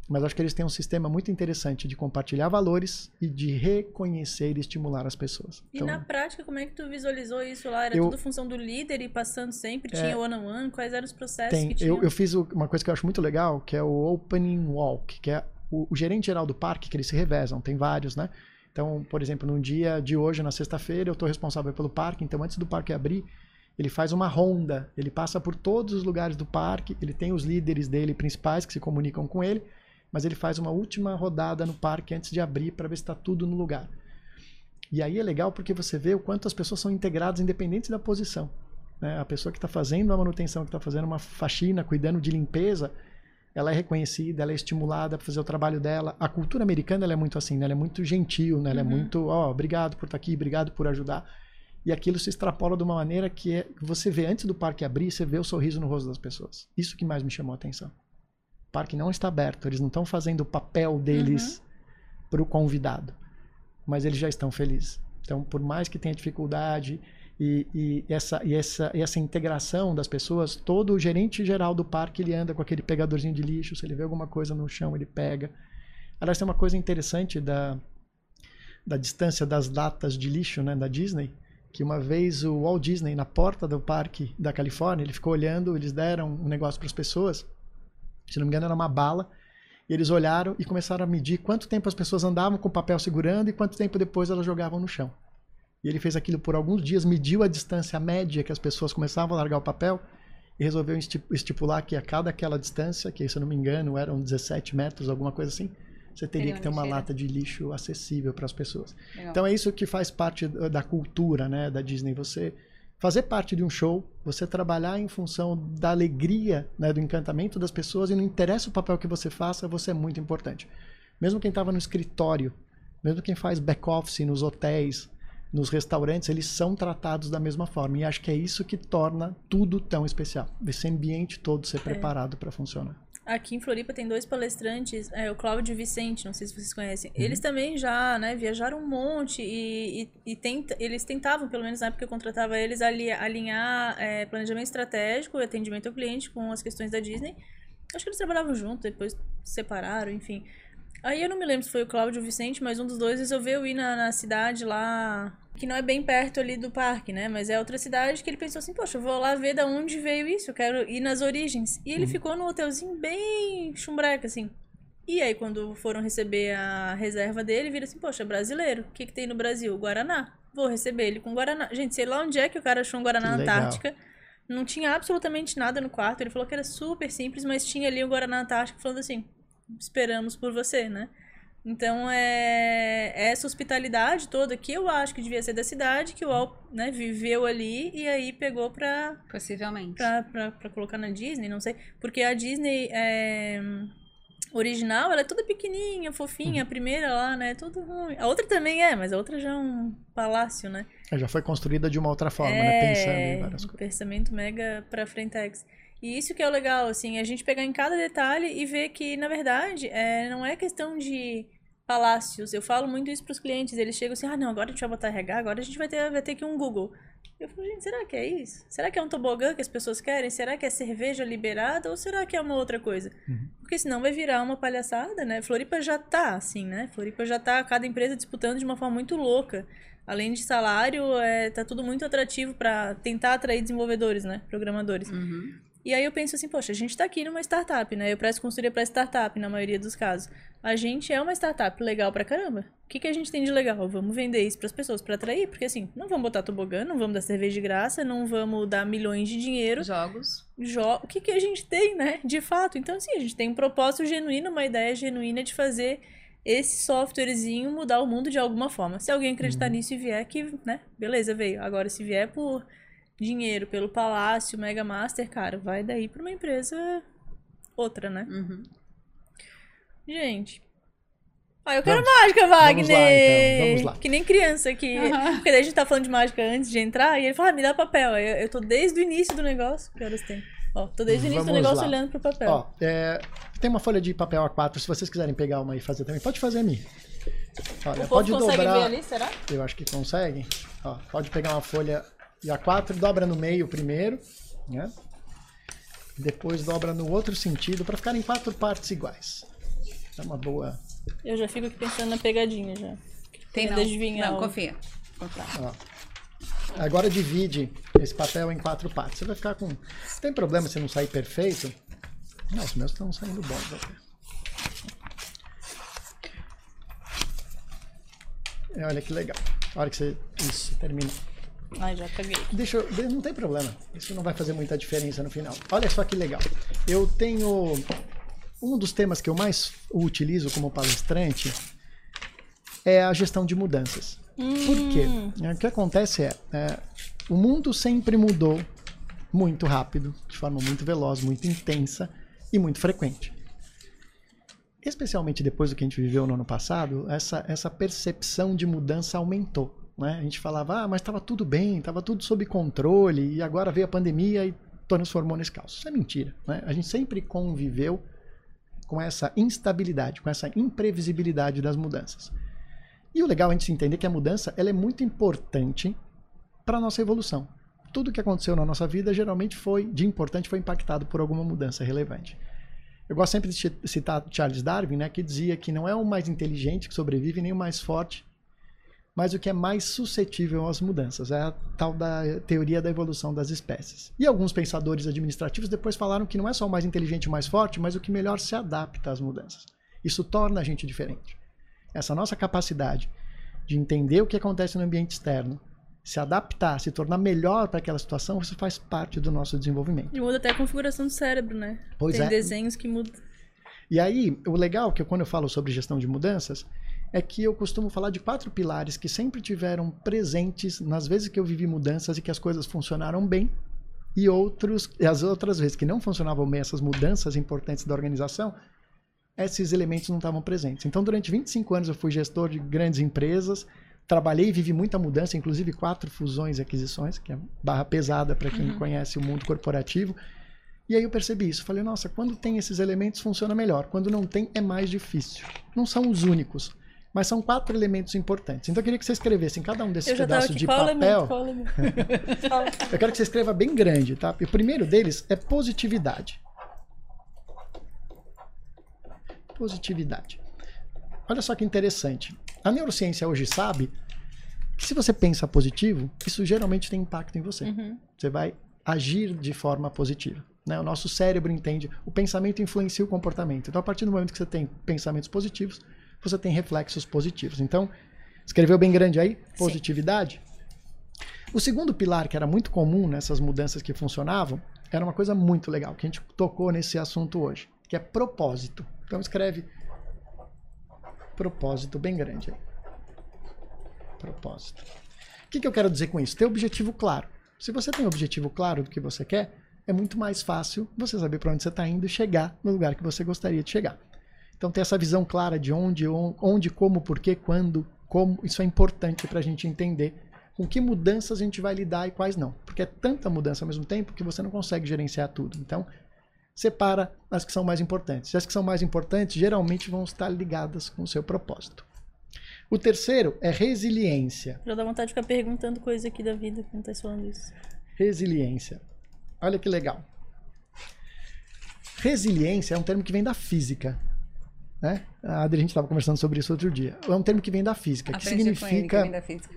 Speaker 2: mas acho que eles têm um sistema muito interessante de compartilhar valores e de reconhecer e estimular as pessoas.
Speaker 1: E
Speaker 2: Então,
Speaker 1: na prática, como é que tu visualizou isso lá? Era
Speaker 2: Eu-
Speaker 1: tudo função do líder e passando sempre?
Speaker 2: É.
Speaker 1: Tinha one-on-one? Quais eram os processos
Speaker 2: tem,
Speaker 1: que tinham?
Speaker 2: eu, eu fiz uma coisa que eu acho muito legal, que é o Opening Walk, que é o, o gerente geral do parque, que eles se revezam, tem vários, né? Então, por exemplo, num dia de hoje, na sexta-feira, eu estou responsável pelo parque, então antes do parque abrir, ele faz uma ronda, ele passa por todos os lugares do parque, ele tem os líderes dele principais que se comunicam com ele, mas ele faz uma última rodada no parque antes de abrir para ver se está tudo no lugar. E aí é legal porque você vê o quanto as pessoas são integradas independente da posição. né? A pessoa que está fazendo a manutenção, que está fazendo uma faxina, cuidando de limpeza, ela é reconhecida, ela é estimulada para fazer o trabalho dela. A cultura americana ela é muito assim, né? ela é muito gentil, né? ela
Speaker 1: Uhum.
Speaker 2: é muito, ó, obrigado por estar aqui, obrigado por ajudar. E aquilo se extrapola de uma maneira que é, você vê antes do parque abrir, você vê o sorriso no rosto das pessoas. Isso que mais me chamou a atenção. O parque não está aberto, eles não estão fazendo o papel deles para o convidado, mas eles já estão felizes. Então, por mais que tenha dificuldade e, e essa, e essa, e essa integração das pessoas, todo o gerente geral do parque ele anda com aquele pegadorzinho de lixo, se ele vê alguma coisa no chão, ele pega. Aliás, tem uma coisa interessante da, da distância das latas de lixo né, da Disney, que uma vez o Walt Disney, na porta do parque da Califórnia, ele ficou olhando, eles deram um negócio para as pessoas, se não me engano era uma bala, e eles olharam e começaram a medir quanto tempo as pessoas andavam com o papel segurando e quanto tempo depois elas jogavam no chão. E ele fez aquilo por alguns dias, mediu a distância média que as pessoas começavam a largar o papel e resolveu esti- estipular que a cada aquela distância, que se eu não me engano eram 17 metros, alguma coisa assim, você teria que ter
Speaker 3: uma
Speaker 2: lata de lixo acessível para as pessoas. Então é isso que faz parte da da cultura né, da Disney. Você fazer parte de um show, você trabalhar em função da alegria, né, do encantamento das pessoas e não interessa o papel que você faça, você é muito importante. Mesmo quem estava no escritório, mesmo quem faz back-office nos hotéis, nos restaurantes, eles são tratados da mesma forma. E acho que é isso que torna tudo tão especial. Esse ambiente todo ser preparado para funcionar.
Speaker 1: Aqui em Floripa tem dois palestrantes, é, o Cláudio e o Vicente, não sei se vocês conhecem. Eles também já, né, viajaram um monte e, e, e tenta, eles tentavam, pelo menos na época que eu contratava eles, ali, alinhar é, planejamento estratégico e atendimento ao cliente com as questões da Disney. Acho que eles trabalhavam junto, depois separaram, enfim. Aí eu não me lembro se foi o Cláudio ou o Vicente, mas um dos dois resolveu ir na, na cidade lá, que não é bem perto ali do parque, né? Mas é outra cidade que ele pensou assim, poxa, eu vou lá ver da onde veio isso, eu quero ir nas origens. E ele
Speaker 2: Uhum.
Speaker 1: ficou num hotelzinho bem chumbreca, assim. E aí, quando foram receber a reserva dele, vira assim, poxa, brasileiro, o que, que tem no Brasil? Guaraná. Vou receber ele com Guaraná. Gente, sei lá onde é que o cara achou um Guaraná na. Antártica. Não tinha absolutamente nada no quarto. Ele falou que era super simples, mas tinha ali o Guaraná Antártica falando assim: esperamos por você, né? Então é essa hospitalidade toda que eu acho que devia ser da cidade, que o Al né, viveu ali e aí pegou pra,
Speaker 3: Possivelmente.
Speaker 1: pra, pra, pra colocar na Disney, não sei. Porque a Disney é, original, ela é toda pequenininha, fofinha, a primeira lá, né? Tudo ruim. A outra também é, mas a outra já é um palácio, né?
Speaker 2: Ela já foi construída de uma outra forma, né? Pensando em
Speaker 1: É,
Speaker 2: várias coisas.
Speaker 1: pensamento mega pra frentex. E isso que é o legal, assim, a gente pegar em cada detalhe e ver que, na verdade, é, não é questão de palácios. Eu falo muito isso pros clientes. Eles chegam assim, ah, não, agora a gente vai botar RH, agora a gente vai ter, vai ter aqui um Google. Eu falo, gente, será que é isso? Será que é um tobogã que as pessoas querem? Será que é cerveja liberada? Ou será que é uma outra coisa?
Speaker 2: Uhum.
Speaker 1: Porque senão vai virar uma palhaçada, né? Floripa já tá assim, né? Floripa já tá cada empresa disputando de uma forma muito louca. Além de salário, é, tá tudo muito atrativo pra tentar atrair desenvolvedores, né? Programadores.
Speaker 3: Uhum.
Speaker 1: E aí eu penso assim, poxa, a gente tá aqui numa startup, né? Eu presto consultoria pra startup na maioria dos casos. A gente é uma startup legal pra caramba. O que, que a gente tem de legal? Vamos vender isso pras pessoas pra atrair, porque assim, não vamos botar tobogã, não vamos dar cerveja de graça, não vamos dar milhões de dinheiro.
Speaker 3: Jogos.
Speaker 1: Jo o que, que a gente tem, né? De fato. Então, assim, a gente tem um propósito genuíno, uma ideia genuína de fazer esse softwarezinho mudar o mundo de alguma forma. Se alguém acreditar nisso e vier, que, né? Beleza, veio. Agora, se vier por dinheiro, pelo Palácio, Mega Master, cara, vai daí pra uma empresa outra, né?
Speaker 3: Uhum.
Speaker 1: Gente. Ah, eu quero
Speaker 2: Vamos.
Speaker 1: mágica, Wagner!
Speaker 2: lá, então, vamos lá.
Speaker 1: Que nem criança aqui.
Speaker 3: Aham.
Speaker 1: Porque daí a gente tá falando de mágica antes de entrar, e ele fala, ah, me dá papel. Eu, eu tô desde o início do negócio. Que horas tem? Ó, tô desde o início do
Speaker 2: Vamos
Speaker 1: negócio
Speaker 2: lá.
Speaker 1: olhando pro papel.
Speaker 2: Ó, é, tem uma folha de papel A4, se vocês quiserem pegar uma e fazer também, pode fazer a minha. Olha,
Speaker 1: o povo
Speaker 2: pode
Speaker 1: consegue
Speaker 2: dobrar.
Speaker 1: ver ali, será?
Speaker 2: Eu acho que conseguem. Ó, pode pegar uma folha de A4, dobra no meio primeiro, né? Depois dobra no outro sentido para ficarem quatro partes iguais. É uma boa.
Speaker 1: Eu já fico aqui pensando na pegadinha já.
Speaker 3: Tem não.
Speaker 1: adivinhar
Speaker 3: Não,
Speaker 1: o-
Speaker 3: confia.
Speaker 2: Ó. Agora divide esse papel em quatro partes. Você vai ficar com. Não tem problema se não sair perfeito. Não, os meus estão saindo bons até. É, olha que legal. A hora que você. Isso, termina.
Speaker 1: Ai, já.
Speaker 2: Deixa eu, não tem problema. Isso não vai fazer muita diferença no final. Olha só que legal. Eu tenho um dos temas que eu mais utilizo como palestrante é a gestão de mudanças. Por quê? É, O que acontece é, é, o mundo sempre mudou muito rápido, de forma muito veloz, muito intensa e muito frequente. Especialmente depois do que a gente viveu no ano passado, essa, essa percepção de mudança aumentou. Né? A gente falava, ah, mas estava tudo bem, estava tudo sob controle, e agora veio a pandemia e transformou nesse caos. Isso é mentira. Né? A gente sempre conviveu com essa instabilidade, com essa imprevisibilidade das mudanças. E o legal é a gente entender que a mudança ela é muito importante para a nossa evolução. Tudo que aconteceu na nossa vida geralmente foi, de importante, foi impactado por alguma mudança relevante. Eu gosto sempre de ci- citar Charles Darwin, né, que dizia que não é o mais inteligente que sobrevive, nem o mais forte, mas o que é mais suscetível às mudanças. É a tal da teoria da evolução das espécies. E alguns pensadores administrativos depois falaram que não é só o mais inteligente e o mais forte, mas o que melhor se adapta às mudanças. Isso torna a gente diferente. Essa nossa capacidade de entender o que acontece no ambiente externo, se adaptar, se tornar melhor para aquela situação, isso faz parte do nosso desenvolvimento.
Speaker 1: E muda até a configuração do cérebro, né?
Speaker 2: Pois
Speaker 1: Tem
Speaker 2: é.
Speaker 1: desenhos que mudam.
Speaker 2: E aí, o legal que eu, quando eu falo sobre gestão de mudanças é que eu costumo falar de quatro pilares que sempre tiveram presentes nas vezes que eu vivi mudanças e que as coisas funcionaram bem e outros e as outras vezes que não funcionavam bem essas mudanças importantes da organização, esses elementos não estavam presentes. Então, durante 25 anos eu fui gestor de grandes empresas, trabalhei e vivi muita mudança, inclusive quatro fusões e aquisições, que é barra pesada para quem conhece o mundo corporativo. E aí eu percebi isso. Falei, nossa, quando tem esses elementos funciona melhor. Quando não tem, é mais difícil. Não são os únicos, mas são quatro elementos importantes. Então eu queria que você escrevesse em cada um desses pedaços
Speaker 1: aqui.
Speaker 2: de
Speaker 1: Qual
Speaker 2: papel.
Speaker 1: elemento? Qual elemento?
Speaker 2: Eu quero que você escreva bem grande, tá? E o primeiro deles é positividade. Positividade. Olha só que interessante. A neurociência hoje sabe que se você pensa positivo, isso geralmente tem impacto em você.
Speaker 1: Uhum.
Speaker 2: Você vai agir de forma positiva. Né? O nosso cérebro entende, o pensamento influencia o comportamento. Então, a partir do momento que você tem pensamentos positivos, você tem reflexos positivos. Então, escreveu bem grande aí? Positividade. O segundo pilar, que era muito comum nessas mudanças que funcionavam, era uma coisa muito legal, que a gente tocou nesse assunto hoje, que é propósito. Então, escreve propósito bem grande aí. Propósito. O que, que eu quero dizer com isso? Ter objetivo claro. Se você tem um objetivo claro do que você quer, é muito mais fácil você saber para onde você está indo e chegar no lugar que você gostaria de chegar. Então, ter essa visão clara de onde, on- onde, como, porquê, quando, como, isso é importante para a gente entender com que mudanças a gente vai lidar e quais não. Porque é tanta mudança ao mesmo tempo que você não consegue gerenciar tudo. Então, separa as que são mais importantes. E as que são mais importantes geralmente vão estar ligadas com o seu propósito. O terceiro é resiliência.
Speaker 1: Já dá vontade de ficar perguntando coisa aqui da vida quando tá falando isso.
Speaker 2: Resiliência. Olha que legal. Resiliência é um termo que vem da física. Né? A Adri, a gente estava conversando sobre isso outro dia. É um termo que vem da física, que
Speaker 3: Aprendi com ele, que
Speaker 2: significa.
Speaker 3: da física.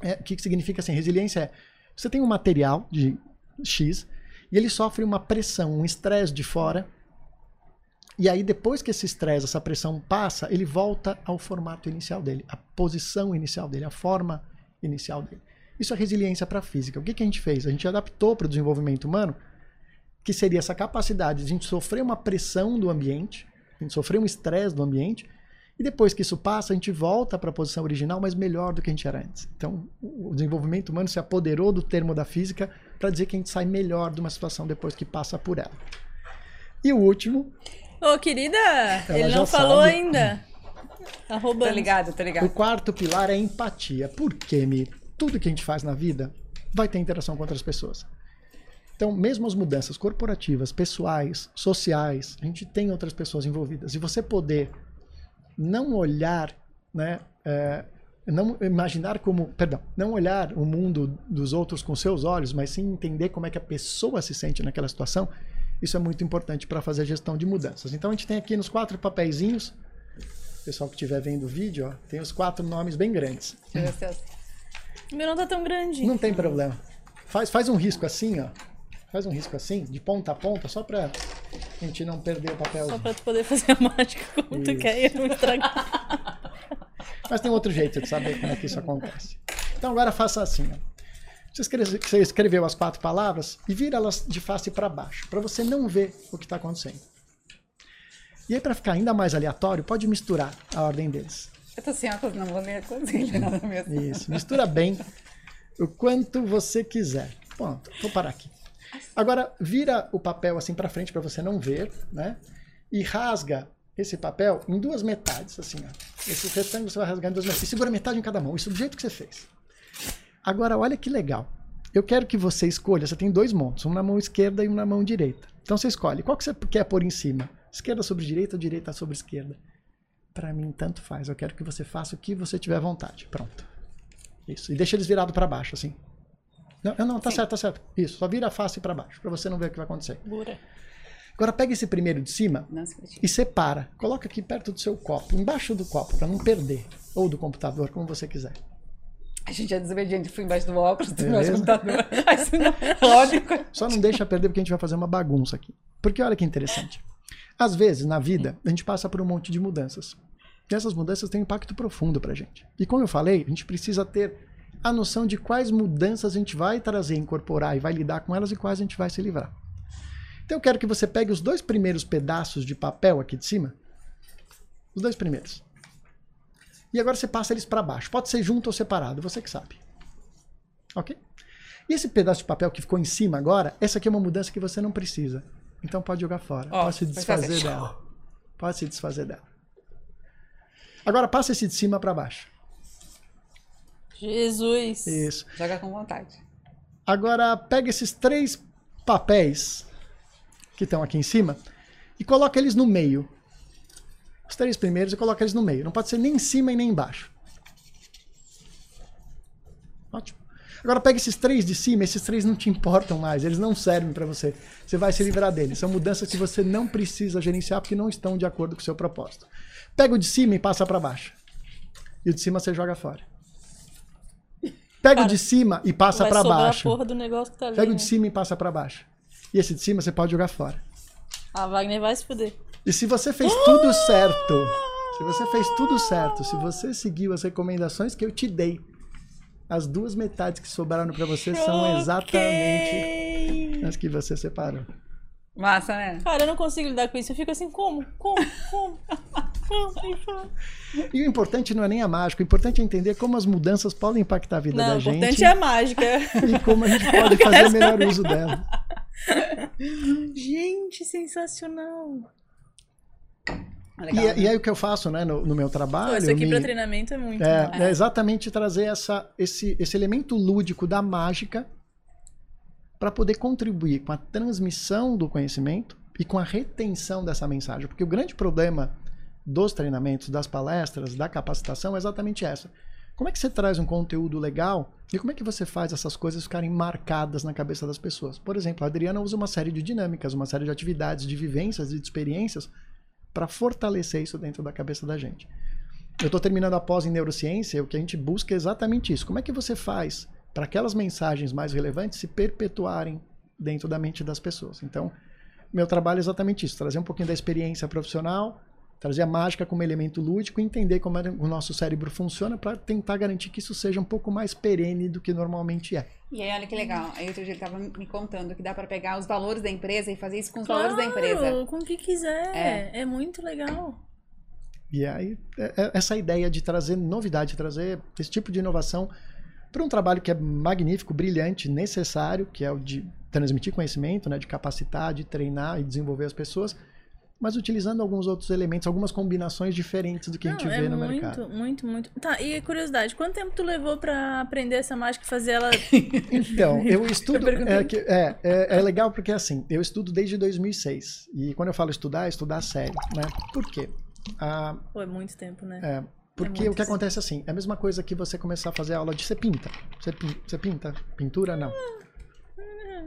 Speaker 2: É, o que, que significa assim? Resiliência é você tem um material de X e ele sofre uma pressão, um estresse de fora. E aí, depois que esse estresse, essa pressão passa, ele volta ao formato inicial dele, a posição inicial dele, a forma inicial dele. Isso é resiliência para a física. O que, que a gente fez? A gente adaptou para o desenvolvimento humano, que seria essa capacidade de a gente sofrer uma pressão do ambiente, a gente sofrer um estresse do ambiente, e depois que isso passa, a gente volta para a posição original, mas melhor do que a gente era antes. Então, o desenvolvimento humano se apoderou do termo da física para dizer que a gente sai melhor de uma situação depois que passa por ela. E o último,
Speaker 1: Ô, querida, ele
Speaker 2: já
Speaker 1: não falou
Speaker 2: sabe.
Speaker 1: ainda. Tá
Speaker 3: Tô
Speaker 1: roubando.
Speaker 3: ligado, tô
Speaker 2: o
Speaker 3: ligado.
Speaker 2: quarto pilar é empatia. Por quê, Mi? Tudo que a gente faz na vida vai ter interação com outras pessoas. Então, mesmo as mudanças corporativas, pessoais, sociais, a gente tem outras pessoas envolvidas. E você poder não olhar, né, é, não imaginar como, perdão, não olhar o mundo dos outros com seus olhos, mas sim entender como é que a pessoa se sente naquela situação, isso é muito importante para fazer a gestão de mudanças. Então, a gente tem aqui nos quatro papeizinhos, pessoal que estiver vendo o vídeo, ó, tem os quatro nomes bem grandes.
Speaker 3: Deixa eu ver se eu-
Speaker 1: O meu não tá tão grande.
Speaker 2: Não tem problema. Faz, faz um risco assim, ó. Faz um risco assim, de ponta a ponta, só pra gente não perder o papel.
Speaker 1: Só pra tu poder fazer a mágica como tu
Speaker 2: Isso.
Speaker 1: quer e não estragar.
Speaker 2: Mas tem outro jeito de saber como é que isso acontece. Então agora faça assim, ó. Você escreve- você escreveu as quatro palavras e vira elas de face para baixo, para você não ver o que está acontecendo. E aí, para ficar ainda mais aleatório, pode misturar a ordem deles.
Speaker 3: Eu tô sem óculos, não vou ler a cozinha, nada mesmo.
Speaker 2: Isso, mistura bem o quanto você quiser. Pronto, vou parar aqui. Agora, vira o papel assim para frente para você não ver, né? E rasga esse papel em duas metades, assim, ó. Esse retângulo você vai rasgar em duas metades. E segura metade em cada mão. Isso do jeito que você fez. Agora, olha que legal. Eu quero que você escolha. Você tem dois montos, um na mão esquerda e um na mão direita. Então você escolhe. Qual que você quer pôr em cima? Esquerda sobre direita ou direita sobre esquerda? Para mim, tanto faz. Eu quero que você faça o que você tiver vontade. Pronto. Isso. E deixa eles virados para baixo, assim. Não, não, tá
Speaker 3: Sim.
Speaker 2: certo, tá certo. Isso. Só vira a face para baixo, para você não ver o que vai acontecer.
Speaker 1: Bura.
Speaker 2: Agora pega esse primeiro de cima
Speaker 3: critica.
Speaker 2: e separa. Coloca aqui perto do seu copo, embaixo do copo, para não perder. Ou do computador, como você quiser.
Speaker 3: A gente é desobediente, fui embaixo do óculos, do meu computador. Não... Lógico.
Speaker 2: Só não deixa perder porque a gente vai fazer uma bagunça aqui. Porque olha que interessante. Às vezes, na vida, a gente passa por um monte de mudanças. E essas mudanças têm um impacto profundo pra gente. E como eu falei, a gente precisa ter a noção de quais mudanças a gente vai trazer, incorporar e vai lidar com elas e quais a gente vai se livrar. Então eu quero que você pegue os dois primeiros pedaços de papel aqui de cima. Os dois primeiros. E agora você passa eles para baixo. Pode ser junto ou separado, você que sabe. Ok? E esse pedaço de papel que ficou em cima agora, essa aqui é uma mudança que você não precisa. Então pode jogar fora.
Speaker 3: Ó,
Speaker 2: pode se desfazer
Speaker 3: fazer.
Speaker 2: dela. Pode se desfazer dela. Agora passa esse de cima para baixo.
Speaker 1: Jesus.
Speaker 2: Isso.
Speaker 3: Joga com vontade.
Speaker 2: Agora pega esses três papéis que estão aqui em cima e coloca eles no meio. Os três primeiros e coloca eles no meio. Não pode ser nem em cima e nem embaixo. Ótimo. Agora pega esses três de cima, esses três não te importam mais, eles não servem para você. Você vai se livrar deles. São mudanças que você não precisa gerenciar porque não estão de acordo com o seu propósito. Pega o de cima e passa para baixo. E o de cima você joga fora. Pega
Speaker 1: Cara,
Speaker 2: o de cima e passa para baixo.
Speaker 1: a porra do negócio que tá ali.
Speaker 2: Pega o
Speaker 1: né?
Speaker 2: de cima e passa para baixo. E esse de cima você pode jogar fora.
Speaker 1: A Wagner vai se fuder.
Speaker 2: E se você fez tudo certo, se você fez tudo certo, se você seguiu as recomendações que eu te dei, as duas metades que sobraram para você são exatamente as que você separou.
Speaker 3: Massa, né?
Speaker 1: Cara, eu não consigo lidar com isso. Eu fico assim, como? Como? Como?
Speaker 2: E o importante não é nem a mágica, o importante é entender como as mudanças podem impactar a vida
Speaker 1: Não,
Speaker 2: da
Speaker 1: o
Speaker 2: gente
Speaker 1: importante é a mágica.
Speaker 2: e como a gente pode fazer o melhor uso dela.
Speaker 1: Gente, sensacional.
Speaker 3: Legal,
Speaker 2: E,
Speaker 3: né?
Speaker 2: e aí o que eu faço né, no, no meu
Speaker 1: Pô,
Speaker 2: trabalho.
Speaker 1: isso aqui
Speaker 2: me-
Speaker 1: pra treinamento é muito.
Speaker 2: É,
Speaker 1: bom.
Speaker 2: é exatamente trazer essa, esse, esse elemento lúdico da mágica para poder contribuir com a transmissão do conhecimento e com a retenção dessa mensagem. Porque o grande problema dos treinamentos, das palestras, da capacitação é exatamente essa. Como é que você traz um conteúdo legal e como é que você faz essas coisas ficarem marcadas na cabeça das pessoas? Por exemplo, a Adriana usa uma série de dinâmicas, uma série de atividades, de vivências e de experiências para fortalecer isso dentro da cabeça da gente. Eu estou terminando a pós em neurociência, o que a gente busca é exatamente isso. Como é que você faz para aquelas mensagens mais relevantes se perpetuarem dentro da mente das pessoas? Então, meu trabalho é exatamente isso: trazer um pouquinho da experiência profissional, trazer a mágica como elemento lúdico e entender como é- o nosso cérebro funciona para tentar garantir que isso seja um pouco mais perene do que normalmente é.
Speaker 3: E aí, olha que legal. Aí outro dia ele tava me contando que dá pra pegar os valores da empresa e fazer isso com os valores da empresa.
Speaker 1: Claro, com o que quiser. É, muito legal.
Speaker 2: E aí, é- é essa ideia de trazer novidade, trazer esse tipo de inovação para um trabalho que é magnífico, brilhante, necessário, que é o de transmitir conhecimento, né, de capacitar, de treinar e desenvolver as pessoas, mas utilizando alguns outros elementos, algumas combinações diferentes do que a gente
Speaker 1: Não,
Speaker 2: vê
Speaker 1: é
Speaker 2: no
Speaker 1: muito,
Speaker 2: mercado.
Speaker 1: muito, muito. Tá, e curiosidade, quanto tempo tu levou pra aprender essa mágica e fazer ela.
Speaker 2: Então, eu estudo.
Speaker 1: perguntei.
Speaker 2: é, é, é, é legal porque assim, eu estudo desde 2006. E quando eu falo estudar, é estudar sério, né? Por quê? Ah,
Speaker 1: Pô, é muito tempo, né?
Speaker 2: É, porque
Speaker 1: muito
Speaker 2: o que
Speaker 1: assim.
Speaker 2: acontece assim, é a mesma coisa que você começar a fazer aula de você pinta. Você, pin- você pinta? Pintura não.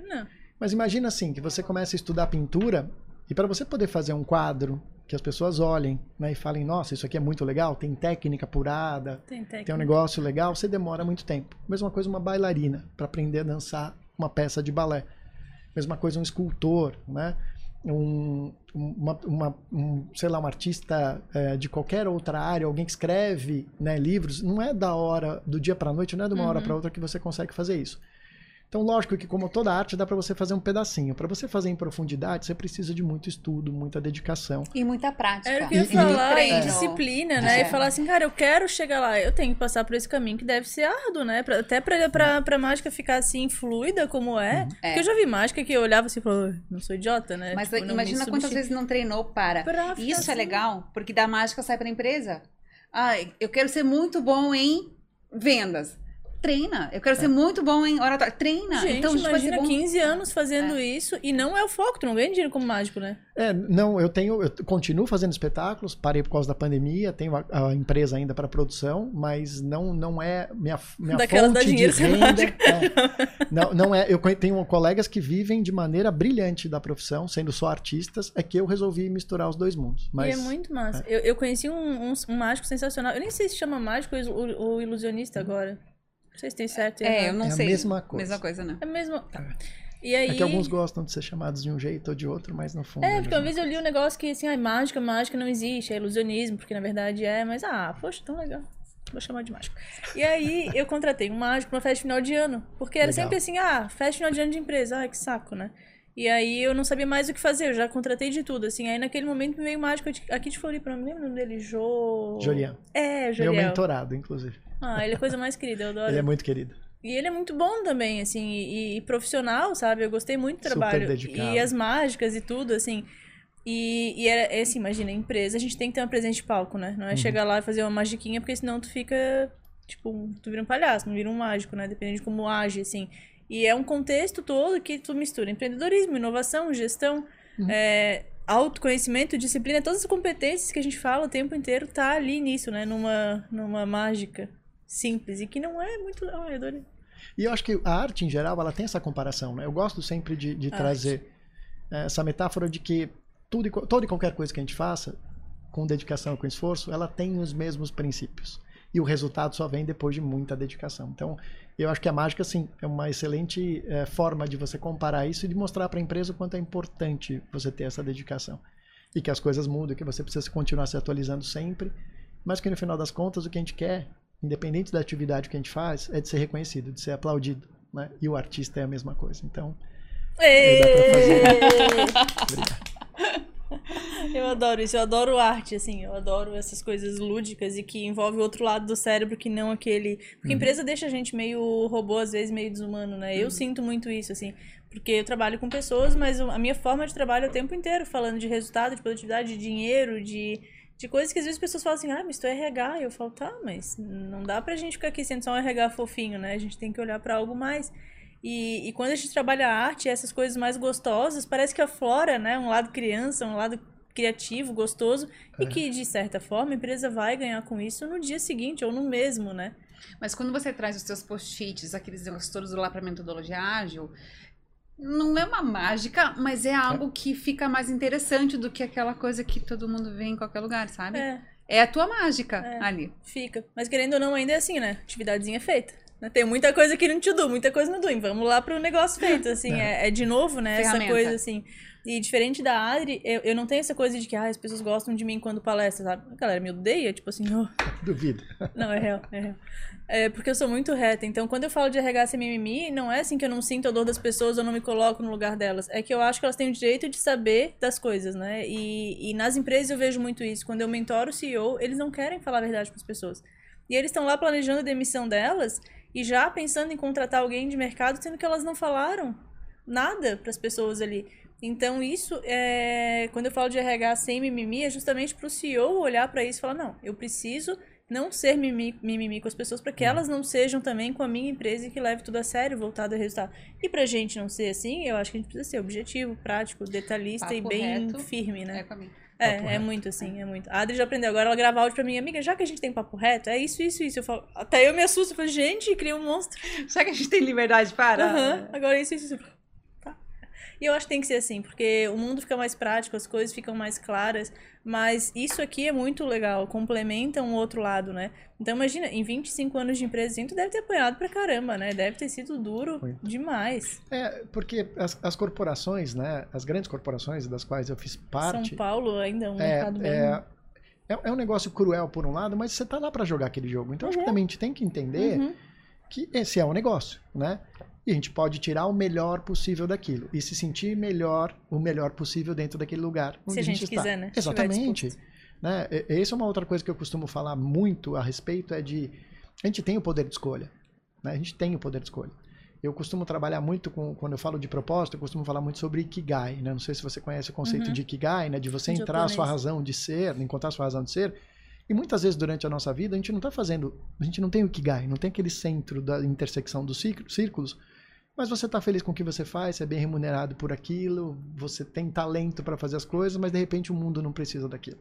Speaker 1: Não.
Speaker 2: Mas imagina assim, que você começa a estudar pintura e para você poder fazer um quadro que as pessoas olhem né, e falem, nossa, isso aqui é muito legal, tem técnica apurada,
Speaker 1: Tem técnica.
Speaker 2: tem um negócio legal, você demora muito tempo. Mesma coisa uma bailarina para aprender a dançar uma peça de balé. Mesma coisa um escultor, né? Um, uma, uma- um, sei lá, um artista é, de qualquer outra área, alguém que escreve né, livros, não é da hora, do dia para noite, não é de uma hora para outra que você consegue fazer isso. Então, lógico que como toda arte, dá para você fazer um pedacinho. Para você fazer em profundidade, você precisa de muito estudo, muita dedicação.
Speaker 3: E muita prática.
Speaker 1: Era o que eu ia
Speaker 2: E- e-
Speaker 1: falar, e, disciplina, né?
Speaker 3: É.
Speaker 1: E falar assim, cara, eu quero chegar lá, eu tenho que passar por esse caminho que deve ser árduo, né? Pra- até pra, pra, pra mágica ficar assim, fluida como é. Porque eu já vi mágica que eu olhava assim e falava, não sou idiota, né?
Speaker 3: Mas
Speaker 1: Tipo,
Speaker 3: imagina quantas vezes não treinou para. Isso é
Speaker 1: assim.
Speaker 3: legal, porque da mágica sai pra empresa. Ah, eu quero ser muito bom em vendas. Treina. Eu quero ser muito bom em oratório. Treina.
Speaker 1: Gente,
Speaker 3: então a gente vai ser
Speaker 1: imagina
Speaker 3: bom.
Speaker 1: 15 anos fazendo isso e não é o foco, tu não ganha dinheiro como mágico, né?
Speaker 2: É, não, eu tenho, eu continuo fazendo espetáculos, parei por causa da pandemia, tenho a, a empresa ainda para produção, mas não, não é minha, minha
Speaker 1: Daquela
Speaker 2: fonte
Speaker 1: dá dinheiro
Speaker 2: de renda. é. não, não é, eu tenho colegas que vivem de maneira brilhante da profissão, sendo só artistas, é que eu resolvi misturar os dois mundos. Mas
Speaker 1: e é muito massa. Eu, eu conheci um, um, um mágico sensacional. Eu nem sei se chama mágico ou ilusionista agora. Não sei se tem certo.
Speaker 3: É, eu não
Speaker 2: É a
Speaker 3: sei.
Speaker 2: mesma coisa.
Speaker 3: Mesma coisa, né?
Speaker 1: É mesmo. Tá. E aí.
Speaker 2: é que alguns gostam de ser chamados de um jeito ou de outro, mas no fundo.
Speaker 1: É,
Speaker 2: eles
Speaker 1: porque uma
Speaker 2: não-
Speaker 1: vez eu li um negócio que assim, ah, mágica, mágica não existe, é ilusionismo, porque na verdade é, mas ah, poxa, tão legal. Vou chamar de mágico. E aí eu contratei um mágico pra uma festa de final de ano. Porque era
Speaker 2: Legal.
Speaker 1: sempre assim, ah, festa final de ano de empresa, ai que saco, né? E aí eu não sabia mais o que fazer, eu já contratei de tudo, assim. Aí naquele momento me veio um mágico aqui de Floripa, não me lembro o nome dele, Jo...
Speaker 2: Jorian.
Speaker 1: É,
Speaker 2: Meu
Speaker 1: Joriel.
Speaker 2: mentorado, inclusive.
Speaker 1: Ah, ele é a coisa mais querida, eu adoro.
Speaker 2: Ele é muito querido.
Speaker 1: E ele é muito bom também, assim, e, e profissional, sabe? Eu gostei muito do
Speaker 2: Super
Speaker 1: trabalho.
Speaker 2: dedicado.
Speaker 1: E as mágicas e tudo, assim. E, e era é assim, imagina, empresa, a gente tem que ter uma presença de palco, né?
Speaker 2: Uhum.
Speaker 1: Não é chegar lá e fazer uma magiquinha, porque senão tu fica, tipo, tu vira um palhaço, não vira um mágico, né? Dependendo de como age, assim. E é um contexto todo que tu mistura empreendedorismo, inovação, gestão.
Speaker 2: Uhum.
Speaker 1: É, autoconhecimento, disciplina, todas as competências que a gente fala o tempo inteiro tá ali nisso, né? Numa, numa mágica simples e que não é muito. Ai, adorei.
Speaker 2: E eu acho que a arte, em geral, ela tem essa comparação, né? Eu gosto sempre de, de trazer eh, essa metáfora de que tudo e, toda e qualquer coisa que a gente faça, com dedicação, com esforço, ela tem os mesmos princípios. E o resultado só vem depois de muita dedicação. Então, eu acho que a mágica, sim, é uma excelente é, forma de você comparar isso e de mostrar para a empresa o quanto é importante você ter essa dedicação. E que as coisas mudam, que você precisa continuar se atualizando sempre, mas que no final das contas o que a gente quer, independente da atividade que a gente faz, é de ser reconhecido, de ser aplaudido. Né? E o artista é a mesma coisa. Então,
Speaker 1: Ei!
Speaker 2: dá pra fazer. Obrigado.
Speaker 1: Eu adoro isso, eu adoro arte, assim, eu adoro essas coisas lúdicas e que envolve o outro lado do cérebro que não aquele. Porque a empresa deixa a gente meio robô, às vezes meio desumano, né? Eu sinto muito isso, assim, porque eu trabalho com pessoas, mas a minha forma de trabalho é o tempo inteiro falando de resultado, de produtividade, de dinheiro, de, de coisas que às vezes as pessoas falam assim, ah, mas tu é RH. E eu falo, tá, mas não dá pra gente ficar aqui sendo só um RH fofinho, né? A gente tem que olhar pra algo mais. E, e quando a gente trabalha a arte, essas coisas mais gostosas, parece que aflora, né? Um lado criança, um lado criativo, gostoso, e que, de certa forma, a empresa vai ganhar com isso no dia seguinte ou no mesmo, né?
Speaker 3: Mas quando você traz os seus post-its, aqueles negócios todos lá para metodologia ágil, não é uma mágica, mas é algo que fica mais interessante do que aquela coisa que todo mundo vê em qualquer lugar, sabe?
Speaker 1: É,
Speaker 3: É a tua mágica
Speaker 1: É.
Speaker 3: ali.
Speaker 1: fica. Mas querendo ou não, ainda é assim, né? Atividadezinha feita. né? Tem muita coisa aqui no to do, muita coisa no doing. Vamos lá pro negócio feito, assim. É, é de novo, né? Essa coisa, assim. E diferente da Adri, eu, eu não tenho essa coisa de que ah, as pessoas gostam de mim quando palestra, sabe? A galera me odeia, tipo assim, oh,
Speaker 2: Duvido.
Speaker 1: Não, é real, é real. É porque eu sou muito reta. Então, quando eu falo de RH sem mimimi, não é assim que eu não sinto a dor das pessoas ou não me coloco no lugar delas. É que eu acho que elas têm o direito de saber das coisas, né? E, e nas empresas eu vejo muito isso. Quando eu mentoro o CEO, eles não querem falar a verdade para as pessoas. E eles estão lá planejando a demissão delas e já pensando em contratar alguém de mercado, sendo que elas não falaram nada para as pessoas ali. Então, isso, é... quando eu falo de RH sem mimimi, é justamente para o CEO olhar para isso e falar: não, eu preciso não ser mimimi, mimimi com as pessoas para que elas não sejam também com a minha empresa e que leve tudo a sério, voltado a resultado. E pra gente não ser assim, eu acho que a gente precisa ser objetivo, prático, detalhista e
Speaker 3: Papo
Speaker 1: bem
Speaker 3: reto.
Speaker 1: firme, né?
Speaker 3: É comigo.
Speaker 1: É, é muito assim, é muito. A Adri já aprendeu agora, ela grava áudio pra mim, amiga, já que a gente tem papo reto, é isso, isso, isso. Eu falo, até eu me assusto, eu falo, gente, cria um monstro.
Speaker 3: Já que a gente tem liberdade para.
Speaker 1: Aham, agora isso, isso, isso. E eu acho que tem que ser assim, porque o mundo fica mais prático, as coisas ficam mais claras, mas isso aqui é muito legal, complementa um outro lado, né? Então imagina, em 25 anos de empresa, tu deve ter apanhado pra caramba, né? Deve ter sido duro
Speaker 2: Foi.
Speaker 1: demais.
Speaker 2: É, porque as, as corporações, né? As grandes corporações das quais eu fiz parte.
Speaker 1: São Paulo ainda é um
Speaker 2: é,
Speaker 1: mercado bem...
Speaker 2: é, é, é um negócio cruel por um lado, mas você tá lá para jogar aquele jogo. Então acho que também a gente tem que entender
Speaker 1: Uhum.
Speaker 2: que esse é um negócio, né? E a gente pode tirar o melhor possível daquilo e se sentir melhor, o melhor possível dentro daquele lugar onde
Speaker 1: Se a gente
Speaker 2: está.
Speaker 1: quiser, né? Se estiver
Speaker 2: Exatamente. Né? Essa é uma outra coisa que eu costumo falar muito a respeito, é de a gente tem o poder de escolha. Né? A gente tem o poder de escolha. Eu costumo trabalhar muito com, quando eu falo de propósito, eu costumo falar muito sobre Ikigai, né? Não sei se você conhece o conceito
Speaker 1: Uhum.
Speaker 2: de Ikigai, né? De você entrar a sua razão de ser, encontrar a sua razão de ser. E muitas vezes durante a nossa vida a gente não está fazendo, a gente não tem o Ikigai, não tem aquele centro da intersecção dos círculos, mas você está feliz com o que você faz, você é bem remunerado por aquilo, você tem talento para fazer as coisas, mas de repente o mundo não precisa daquilo.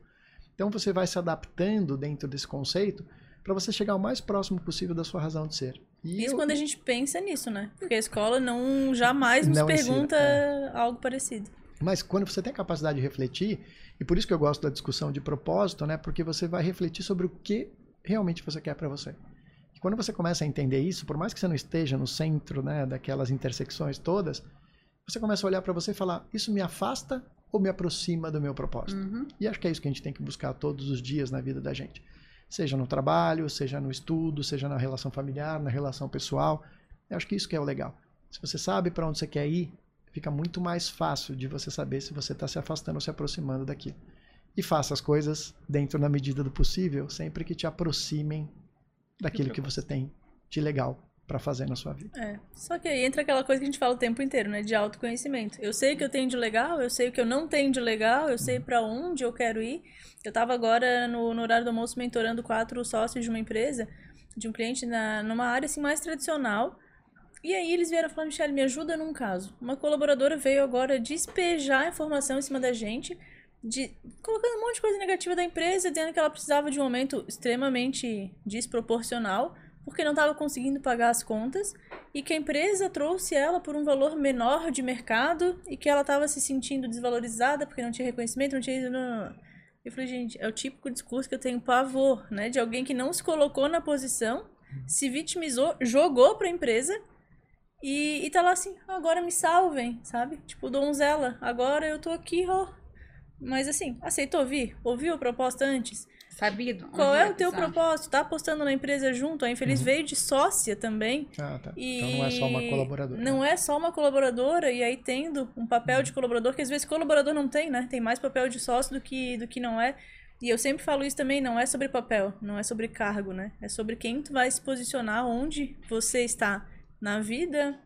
Speaker 2: Então você vai se adaptando dentro desse conceito para você chegar o mais próximo possível da sua razão de ser. E
Speaker 1: Isso
Speaker 2: eu-
Speaker 1: quando a gente pensa nisso, né? Porque a escola não jamais nos
Speaker 2: Não ensina,
Speaker 1: pergunta
Speaker 2: é.
Speaker 1: algo parecido.
Speaker 2: Mas quando você tem a capacidade de refletir, e por isso que eu gosto da discussão de propósito, né? Porque você vai refletir sobre o que realmente você quer para você. E quando você começa a entender isso, por mais que você não esteja no centro, né, daquelas intersecções todas, você começa a olhar para você e falar: isso me afasta ou me aproxima do meu propósito?
Speaker 3: Uhum.
Speaker 2: E acho que é isso que a gente tem que buscar todos os dias na vida da gente. Seja no trabalho, seja no estudo, seja na relação familiar, na relação pessoal. Eu acho que isso que é o legal. Se você sabe para onde você quer ir, fica muito mais fácil de você saber se você está se afastando ou se aproximando daquilo. E faça as coisas dentro da medida do possível, sempre que te aproximem daquilo que você tem de legal para fazer na sua vida.
Speaker 1: É. Só que aí entra aquela coisa que a gente fala o tempo inteiro, né? De autoconhecimento. Eu sei o que eu tenho de legal, eu sei o que eu não tenho de legal, eu sei pra onde eu quero ir. Eu tava agora no, no horário do almoço mentorando quatro sócios de uma empresa, de um cliente na, numa área assim mais tradicional. E aí eles vieram falar, Michelle, me ajuda num caso. Uma colaboradora veio agora despejar informação em cima da gente, de, colocando um monte de coisa negativa da empresa, dizendo que ela precisava de um aumento extremamente desproporcional, porque não estava conseguindo pagar as contas, e que a empresa trouxe ela por um valor menor de mercado, e que ela estava se sentindo desvalorizada porque não tinha reconhecimento, não tinha... Não, não. Eu falei, gente, é o típico discurso que eu tenho pavor, né? De alguém que não se colocou na posição, se vitimizou, jogou para a empresa e, e tá lá assim, agora me salvem, sabe? Tipo, donzela, agora eu tô aqui, ó. Mas assim, aceitou ouvir? Ouviu a proposta antes?
Speaker 3: Sabido.
Speaker 1: Qual
Speaker 3: onde
Speaker 1: é o teu propósito? Tá apostando na empresa junto? A Infeliz veio de sócia também.
Speaker 2: Ah, tá.
Speaker 1: E
Speaker 2: Então não é só uma colaboradora.
Speaker 1: Não é só uma colaboradora, e aí tendo um papel de colaborador, que às vezes colaborador não tem, né? Tem mais papel de sócio do que, do que não é. E eu sempre falo isso também, não é sobre papel, não é sobre cargo, né? É sobre quem tu vai se posicionar, onde você está na vida,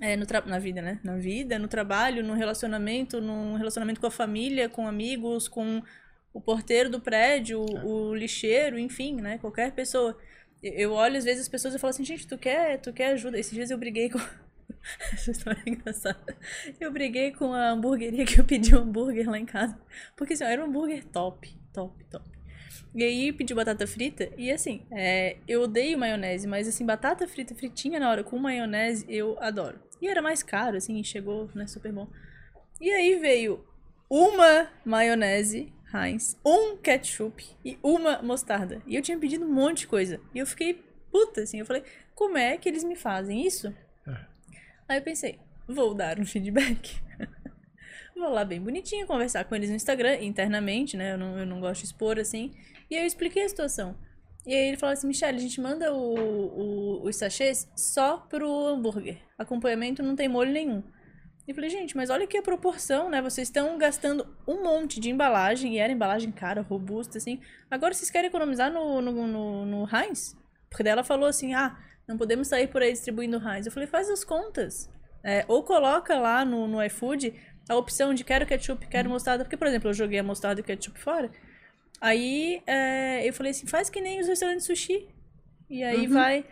Speaker 1: é, no na vida, né? Na vida, no trabalho, no relacionamento, no relacionamento com a família, com amigos, com o porteiro do prédio, o, o lixeiro, enfim, né? Qualquer pessoa. Eu- olho às vezes as pessoas e falo assim, gente, tu quer, tu quer ajuda? Esses dias eu briguei com. Essa história é engraçada. Eu briguei com a hamburgueria que eu pedi um hambúrguer lá em casa. Porque assim, era um hambúrguer top, top, top. E aí pedi batata frita. E assim, é, eu odeio maionese, mas assim, batata frita fritinha na hora com maionese, eu adoro. E era mais caro, assim, e chegou, né, super bom. E aí veio uma maionese Heinz, um ketchup e uma mostarda. E eu tinha pedido um monte de coisa. E eu fiquei puta, assim. Eu falei, como é que eles me fazem isso?
Speaker 2: É.
Speaker 1: Aí eu pensei, vou dar um feedback. vou lá bem bonitinho, conversar com eles no Instagram, internamente, né? Eu não, eu não gosto de expor, assim. E aí eu expliquei a situação. E aí ele falou assim, Michelle, a gente manda o, o, os sachês só pro hambúrguer. Acompanhamento não tem molho nenhum. E falei, gente, mas olha aqui a proporção, né? Vocês estão gastando um monte de embalagem, e era embalagem cara, robusta, assim. Agora vocês querem economizar no, no, no, no Heinz? Porque daí ela falou assim, ah, não podemos sair por aí distribuindo Heinz. Eu falei, faz as contas. É, ou coloca lá no, no iFood a opção de quero ketchup, quero mostarda. Porque, por exemplo, eu joguei a mostarda e o ketchup fora. Aí é, eu falei assim, faz que nem os restaurantes sushi. E aí
Speaker 3: Uhum.
Speaker 1: vai...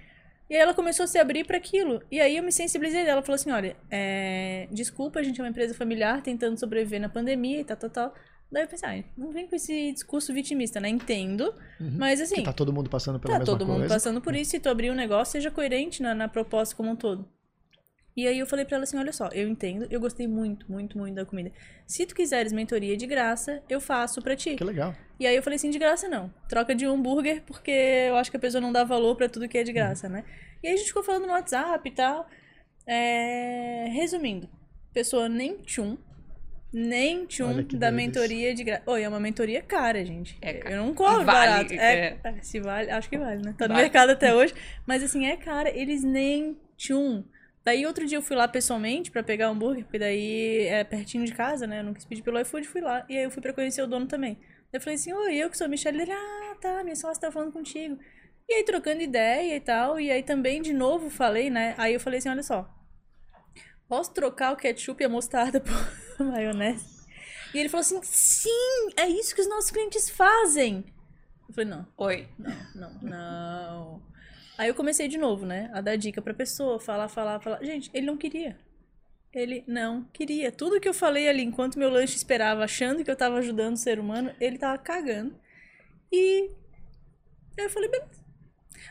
Speaker 1: E aí ela começou a se abrir para aquilo. E aí eu me sensibilizei dela. Ela falou assim, olha, é, desculpa, a gente é uma empresa familiar tentando sobreviver na pandemia e tal, tal, tal. Daí eu pensei, ai, não vem com esse discurso vitimista, né? Entendo,
Speaker 2: Uhum.
Speaker 1: mas assim...
Speaker 2: Que tá todo mundo passando pela
Speaker 1: Tá
Speaker 2: mesma
Speaker 1: todo
Speaker 2: coisa.
Speaker 1: mundo passando por isso, se tu abrir um negócio, seja coerente na, na proposta como um todo. E aí eu falei pra ela assim, olha só, eu entendo, eu gostei muito, muito, muito da comida. Se tu quiseres mentoria de graça, eu faço pra ti.
Speaker 2: Que legal.
Speaker 1: E aí eu falei assim, de graça não. Troca de um hambúrguer, porque eu acho que a pessoa não dá valor pra tudo que é de graça, né? E aí a gente ficou falando no WhatsApp e tal. É, Resumindo, pessoa nem tchum, nem tchum da mentoria de graça. Oi, é uma mentoria cara, gente.
Speaker 3: É cara.
Speaker 1: Eu não cobro
Speaker 3: Vale,
Speaker 1: barato. É,
Speaker 3: é.
Speaker 1: é, se vale, acho que vale, né? Tá no
Speaker 3: Vale.
Speaker 1: mercado até hoje. Mas assim, é cara, eles nem tchum. Daí outro dia eu fui lá pessoalmente pra pegar hambúrguer, porque daí é pertinho de casa, né? Eu não quis pedir pelo iFood, fui lá. E aí eu fui pra conhecer o dono também. Daí eu falei assim, oi, eu que sou a Michelle. Ele, ah, tá, minha sócia tá falando contigo. E aí trocando ideia e tal. E aí também, de novo, falei, né? Aí eu falei assim, olha só. Posso trocar o ketchup e a mostarda por maionese? E ele falou assim, sim, é isso que os nossos clientes fazem. Eu falei, não,
Speaker 3: Oi.
Speaker 1: não, não, não. Aí eu comecei de novo, né? A dar dica pra pessoa, falar, falar, falar. Gente, ele não queria. Ele não queria. Tudo que eu falei ali enquanto meu lanche esperava, achando que eu tava ajudando o ser humano, ele tava cagando. E aí eu falei, beleza.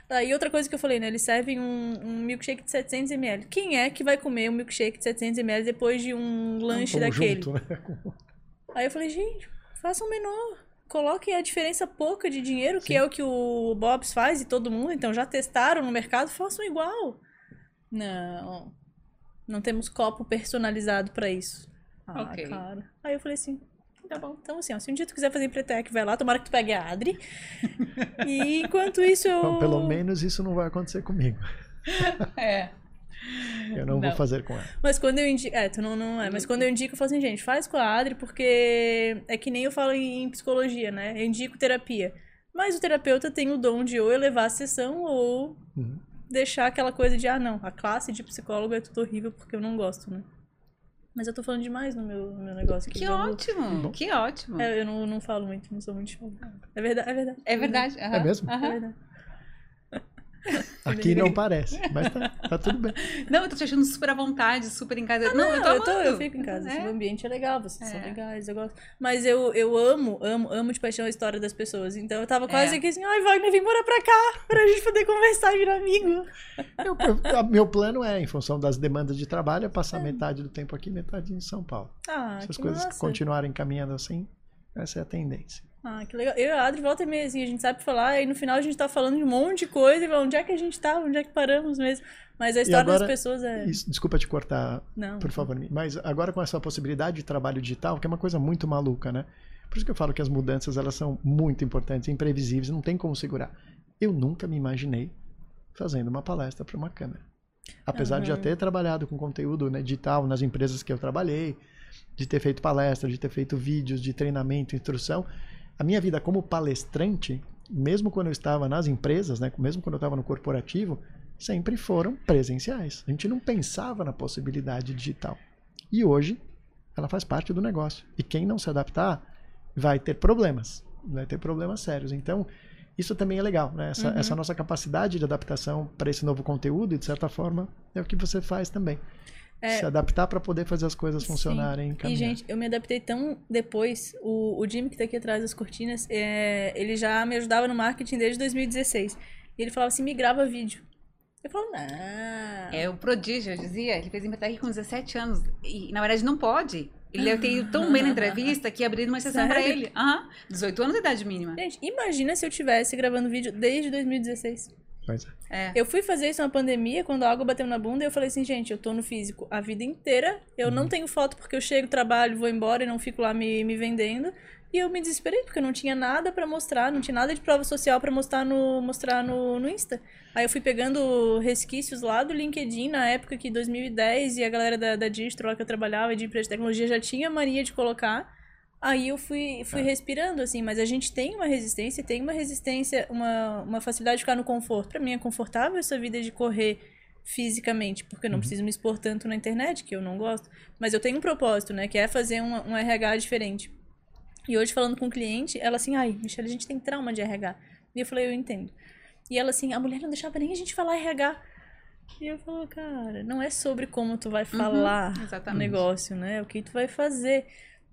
Speaker 1: Aí outra coisa que eu falei, né? Eles servem um, um milkshake de 700ml. Quem é que vai comer um milkshake de 700ml depois de um lanche
Speaker 2: Um
Speaker 1: daquele?
Speaker 2: conjunto, né?
Speaker 1: Aí eu falei, gente, faça um menor. Coloquem a diferença pouca de dinheiro, que é o que o Bob's faz e todo mundo. Então já testaram no mercado, façam igual. Não. Não temos copo personalizado pra isso. Ah,
Speaker 3: Ok.
Speaker 1: cara. Aí eu falei assim, tá bom. Então assim, ó, se um dia tu quiser fazer empretec, vai lá, tomara que tu pegue a Adri. e enquanto isso eu...
Speaker 2: Então, pelo menos isso não vai acontecer comigo.
Speaker 3: É.
Speaker 2: Eu não, vou
Speaker 3: Não.
Speaker 2: fazer com ela.
Speaker 1: Mas quando eu indico. É, tu não, não é. Mas quando eu indico, eu falo assim, gente, faz com a Adri, porque é que nem eu falo em, em psicologia, né? Eu indico terapia. Mas o terapeuta tem o dom de ou elevar a sessão ou
Speaker 2: Uhum.
Speaker 1: deixar aquela coisa de, ah, não, a classe de psicólogo é tudo horrível porque eu não gosto, né? Mas eu tô falando demais no meu, no meu negócio aqui.
Speaker 3: Que ótimo. Que ótimo.
Speaker 1: É, eu não, não falo muito, não sou muito falar. É verdade, é verdade.
Speaker 3: É verdade.
Speaker 2: É
Speaker 3: aham,
Speaker 2: mesmo?
Speaker 1: É
Speaker 3: aham.
Speaker 1: verdade.
Speaker 2: Aqui não parece, mas tá, tá tudo bem.
Speaker 3: Não, eu tô te achando super à vontade, super em casa. não, eu tô
Speaker 1: Ah, eu, tô, eu fico em casa.
Speaker 3: É.
Speaker 1: o ambiente é legal, vocês são
Speaker 3: É.
Speaker 1: legais, eu gosto. Mas eu, eu amo, amo, amo de paixão a história das pessoas. Então eu tava quase
Speaker 3: É.
Speaker 1: que assim, ai, Wagner, vem morar pra cá, pra gente poder conversar e virar amigo.
Speaker 2: Eu- eu- meu plano é, em função das demandas de trabalho, é passar metade do tempo aqui, metade em São Paulo.
Speaker 1: Ah,
Speaker 2: Se as
Speaker 1: que
Speaker 2: coisas
Speaker 1: massa.
Speaker 2: continuarem caminhando assim, essa é a tendência.
Speaker 1: Ah, que legal. Eu e a Adri volta e meia, assim, a gente sabe falar, e no final a gente tá falando de um monte de coisa, e fala, onde é que a gente tá, onde é que paramos mesmo. Mas a história
Speaker 2: agora-
Speaker 1: das pessoas é.
Speaker 2: Isso, desculpa te cortar,
Speaker 1: Não.
Speaker 2: por favor, mas agora com essa possibilidade de trabalho digital, que é uma coisa muito maluca, né? Por isso que eu falo que as mudanças elas são muito importantes, imprevisíveis, não tem como segurar. Eu nunca me imaginei fazendo uma palestra para uma câmera. Apesar de já ter trabalhado com conteúdo né, digital nas empresas que eu trabalhei, de ter feito palestra, de ter feito vídeos de treinamento, instrução, a minha vida como palestrante, mesmo quando eu estava nas empresas, né, mesmo quando eu estava no corporativo, sempre foram presenciais. A gente não pensava na possibilidade digital. E hoje, ela faz parte do negócio. E quem não se adaptar vai ter problemas, vai ter problemas sérios. Então, isso também é legal, né? Essa,
Speaker 1: Uhum.
Speaker 2: essa nossa capacidade de adaptação para esse novo conteúdo, e de certa forma, é o que você faz também.
Speaker 1: É,
Speaker 2: se adaptar para poder fazer as coisas
Speaker 1: Sim.
Speaker 2: funcionarem.
Speaker 1: E, gente, eu me adaptei tão depois. O, o Jimmy, que tá aqui atrás das cortinas, é, ele já me ajudava no marketing desde 2016. E ele falava assim: me grava vídeo. Eu falo, não.
Speaker 3: É o prodígio, eu dizia. Ele fez MBTR com 17 anos. E, na verdade, não pode. Ele ter ido tão bem na entrevista que abriram uma exceção pra
Speaker 1: Sério?
Speaker 3: ele. Aham. 18 anos de idade mínima.
Speaker 1: Gente, imagina se eu tivesse gravando vídeo desde 2016.
Speaker 2: Pois é.
Speaker 3: É.
Speaker 1: Eu fui fazer isso na pandemia, quando a água bateu na bunda, e eu falei assim, gente, eu tô no físico a vida inteira, eu
Speaker 2: Uhum.
Speaker 1: não tenho foto porque eu chego, trabalho, vou embora e não fico lá me, me vendendo. E eu me desesperei, porque eu não tinha nada pra mostrar, não tinha nada de prova social pra mostrar no, mostrar no, no Insta. Aí eu fui pegando resquícios lá do LinkedIn, na época que 2010, e a galera da, da Distro lá que eu trabalhava, de empresa de tecnologia, já tinha mania de colocar. Aí eu fui, fui respirando, assim, mas a gente tem uma resistência, tem uma resistência, uma, uma facilidade de ficar no conforto. Pra mim é confortável essa vida de correr fisicamente, porque eu não preciso me expor tanto na internet, que eu não gosto. Mas eu tenho um propósito, né, que é fazer um, um RH diferente. E hoje, falando com o cliente, ela assim, ai, Michelle, a gente tem trauma de RH. E eu falei, eu entendo. E ela assim, a mulher não deixava nem a gente falar RH. E eu falo, cara, não é sobre como tu vai falar o
Speaker 3: exatamente.
Speaker 1: negócio, né? O que tu vai fazer.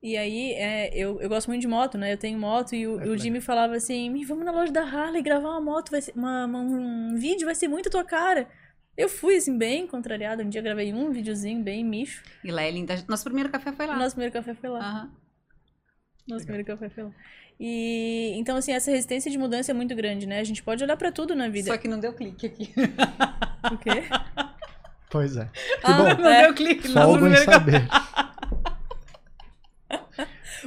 Speaker 1: E aí, é, eu, eu gosto muito de moto, né? Eu tenho moto e o,
Speaker 2: É,
Speaker 1: o Jimmy falava assim, "Mi, vamos na loja da Harley gravar uma moto, vai ser, uma, uma- um vídeo, vai ser muito a tua cara. Eu fui, assim, bem contrariada. Um dia gravei um videozinho bem micho.
Speaker 3: E lá é linda. Nosso primeiro café foi lá.
Speaker 1: Nosso primeiro café foi lá.
Speaker 3: Aham.
Speaker 1: Nosso primeiro café foi lá. E então, assim, essa resistência de mudança é muito grande, né? A gente pode olhar pra tudo na vida.
Speaker 3: Só que não deu clique aqui.
Speaker 1: O quê?
Speaker 2: Pois é. Que
Speaker 1: Ah,
Speaker 2: bom.
Speaker 3: não
Speaker 1: É.
Speaker 3: deu clique. no
Speaker 2: Folgo em
Speaker 3: primeiro café.
Speaker 2: saber.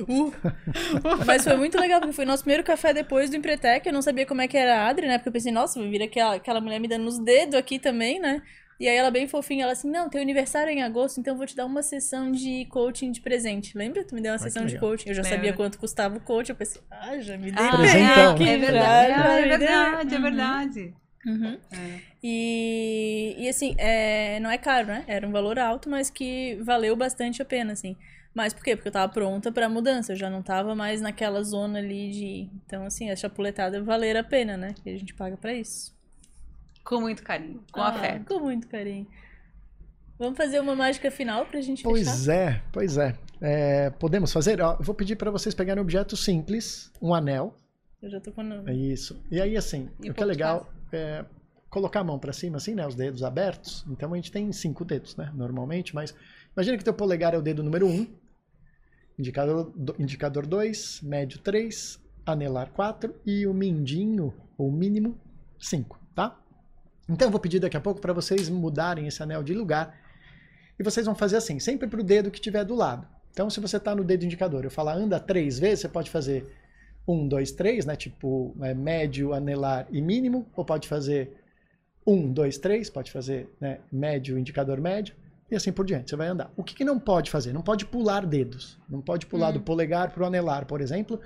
Speaker 1: Uh. Mas foi muito legal, porque foi nosso primeiro café depois do Empretec. Eu não sabia como é que era a Adri, né? Porque eu pensei, nossa, vai vir aquela, aquela mulher me dando nos dedos aqui também, né? E aí ela bem fofinha, ela assim, não, teu aniversário é em agosto, então eu vou te dar uma sessão de coaching de presente. Lembra? Tu me deu uma sessão de
Speaker 2: legal.
Speaker 1: coaching. Eu já
Speaker 3: Lembro.
Speaker 1: sabia quanto custava o coaching. Eu pensei, ah, já me dei
Speaker 3: Ah,
Speaker 2: Presentão.
Speaker 3: É
Speaker 1: já,
Speaker 3: verdade,
Speaker 1: já
Speaker 3: é verdade, é
Speaker 1: Uhum.
Speaker 3: verdade.
Speaker 1: Uhum.
Speaker 3: É.
Speaker 1: E, e assim, é, não é caro, né? Era um valor alto, mas que valeu bastante a pena, assim. Mas por quê? Porque eu tava pronta pra mudança, eu já não tava mais naquela zona ali de. Então, assim, a chapuletada valer a pena, né? Que a gente paga pra isso.
Speaker 3: Com muito carinho, com
Speaker 1: Ah,
Speaker 3: afeto.
Speaker 1: Com muito carinho. Vamos fazer uma mágica final pra gente fechar?
Speaker 2: Pois é, pois é. É, podemos fazer? Ó, eu vou pedir para vocês pegarem um objeto simples, um anel.
Speaker 1: Eu já tô com.
Speaker 2: É isso. E aí, assim,
Speaker 3: E
Speaker 2: o que é legal é colocar a mão para cima, assim, né? Os dedos abertos. Então a gente tem cinco dedos, né? Normalmente, mas imagina que teu polegar é o dedo número um, indicador do- indicador 2, médio 3, anelar 4 e o mindinho, ou mínimo, 5, tá? Então eu vou pedir daqui a pouco para vocês mudarem esse anel de lugar. E vocês vão fazer assim, sempre para o dedo que tiver do lado. Então, se você está no dedo indicador, eu falar anda três vezes, você pode fazer um, dois, três, né? Tipo é, médio, anelar e mínimo, ou pode fazer um, dois, três, pode fazer né, médio, indicador médio, e assim por diante. Você vai andar. O que, que não pode fazer? Não pode pular dedos. Não pode pular do polegar para o anelar, por exemplo,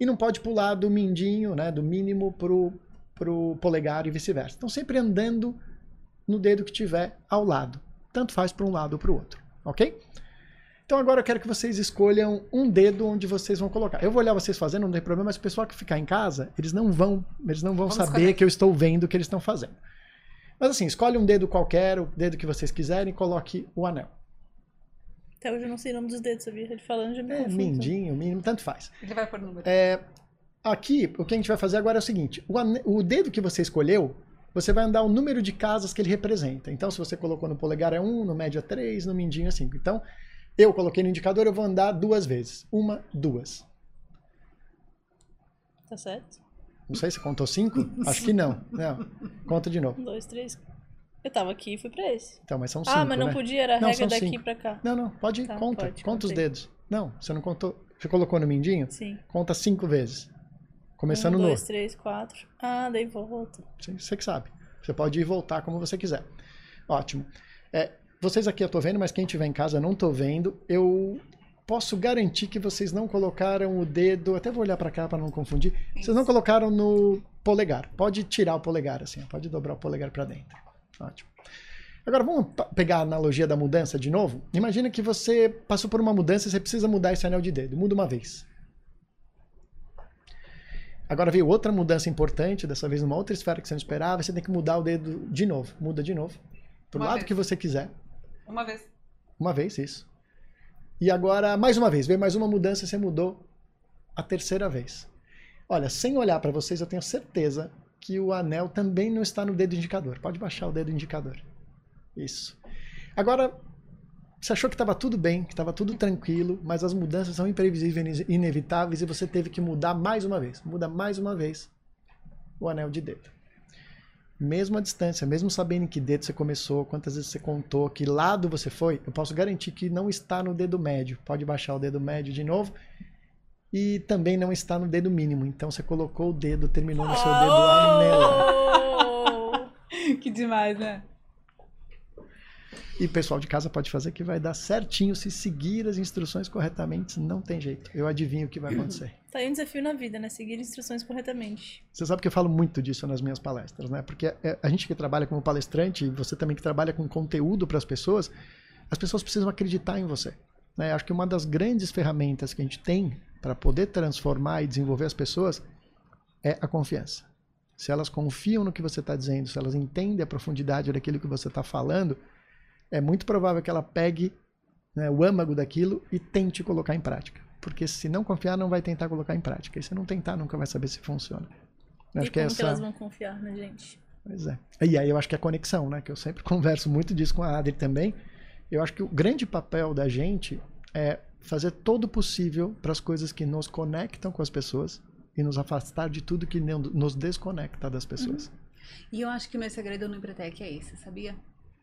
Speaker 2: e não pode pular do mindinho, né, do mínimo para o polegar e vice-versa. Então, sempre andando no dedo que tiver ao lado. Tanto faz para um lado ou para o outro, ok? Então, Então agora eu quero que vocês escolham um dedo onde vocês vão colocar. Eu vou olhar vocês fazendo, não tem problema, mas o pessoal que ficar em casa, eles não vão, eles não vão
Speaker 3: Vamos
Speaker 2: saber
Speaker 3: escolher.
Speaker 2: que eu estou vendo o que eles estão fazendo. Mas assim, escolhe um dedo qualquer, o dedo que vocês quiserem e coloque o anel.
Speaker 1: Até hoje eu não sei o nome dos dedos, sabia? Ele falando já me
Speaker 2: É,
Speaker 1: confundo.
Speaker 2: mindinho, mínimo, tanto faz.
Speaker 3: Ele vai pôr número.
Speaker 2: É, aqui, o que a gente vai fazer agora é o seguinte: o, ane- o dedo que você escolheu, você vai andar o número de casas que ele representa. Então, se você colocou no polegar é 1, no médio é 3, no mindinho é 5. Então, eu coloquei no indicador, eu vou andar duas vezes. Uma, duas.
Speaker 1: Tá certo?
Speaker 2: Não sei se contou 5? Acho que não. Não. Conta de novo.
Speaker 1: Um, dois, três. Eu tava aqui e fui pra esse.
Speaker 2: Então, mas são 5.
Speaker 1: ah, mas não
Speaker 2: né?
Speaker 1: podia, era a
Speaker 2: Não,
Speaker 1: regra daqui
Speaker 2: cinco.
Speaker 1: pra cá.
Speaker 2: Não, não, pode ir,
Speaker 1: Tá,
Speaker 2: conta.
Speaker 1: pode,
Speaker 2: conta os dedos. Não, você não contou. Você colocou no mindinho?
Speaker 1: Sim.
Speaker 2: Conta cinco vezes. Começando
Speaker 1: um,
Speaker 2: no.
Speaker 1: dois, três, quatro. Ah, daí volta.
Speaker 2: Você você que sabe. Você pode ir e voltar como você quiser. Ótimo. É, vocês aqui eu tô vendo, mas quem estiver em casa eu não tô vendo. Eu posso garantir que vocês não colocaram o dedo. Até vou olhar para cá para não confundir. Vocês não colocaram no polegar. Pode tirar o polegar assim. Pode dobrar o polegar para dentro. Ótimo. Agora vamos pegar a analogia da mudança de novo. Imagina que você passou por uma mudança e você precisa mudar esse anel de dedo. Muda uma vez. Agora veio outra mudança importante, dessa vez numa outra esfera que você não esperava, você tem que mudar o dedo de novo. Muda de novo. Pro
Speaker 3: Uma
Speaker 2: lado
Speaker 3: vez.
Speaker 2: que você quiser.
Speaker 3: Uma vez.
Speaker 2: Uma vez, isso. E agora, mais uma vez, veio mais uma mudança, você mudou a terceira vez. Olha, sem olhar para vocês, eu tenho certeza que o anel também não está no dedo indicador. Pode baixar o dedo indicador. Isso. Agora, você achou que estava tudo bem, que estava tudo tranquilo, mas as mudanças são imprevisíveis, inevitáveis e você teve que mudar mais uma vez. Muda mais uma vez o anel de dedo. Mesmo a distância, mesmo sabendo que dedo você começou, quantas vezes você contou, que lado você foi, eu posso garantir que não está no dedo médio. Pode baixar o dedo médio de novo. E também não está no dedo mínimo. Então você colocou o dedo, terminou no seu dedo.
Speaker 1: Oh!
Speaker 3: que demais, né?
Speaker 2: E o pessoal de casa pode fazer que vai dar certinho se seguir as instruções corretamente. Não tem jeito. Eu adivinho o que vai acontecer.
Speaker 1: Tá aí um desafio na vida, né? Seguir instruções corretamente.
Speaker 2: Você sabe que eu falo muito disso nas minhas palestras, né? Porque é, a gente que trabalha como palestrante, e você também que trabalha com conteúdo para as pessoas, as pessoas precisam acreditar em você. Né? Acho que uma das grandes ferramentas que a gente tem para poder transformar e desenvolver as pessoas é a confiança. Se elas confiam no que você está dizendo, se elas entendem a profundidade daquilo que você está falando, é muito provável que ela pegue né, o âmago daquilo e tente colocar em prática. Porque se não confiar, não vai tentar colocar em prática. E se não tentar, nunca vai saber se funciona. Eu
Speaker 1: e
Speaker 2: Acho
Speaker 1: como
Speaker 2: que é
Speaker 1: que
Speaker 2: essa...
Speaker 1: elas vão confiar na gente?
Speaker 2: Pois é. E aí eu acho que é a conexão, né? Que eu sempre converso muito disso com a Adri também. Eu acho que o grande papel da gente é fazer todo o possível para as coisas que nos conectam com as pessoas e nos afastar de tudo que nos desconecta das pessoas.
Speaker 3: E eu acho que o meu segredo no Empretec é esse, sabia?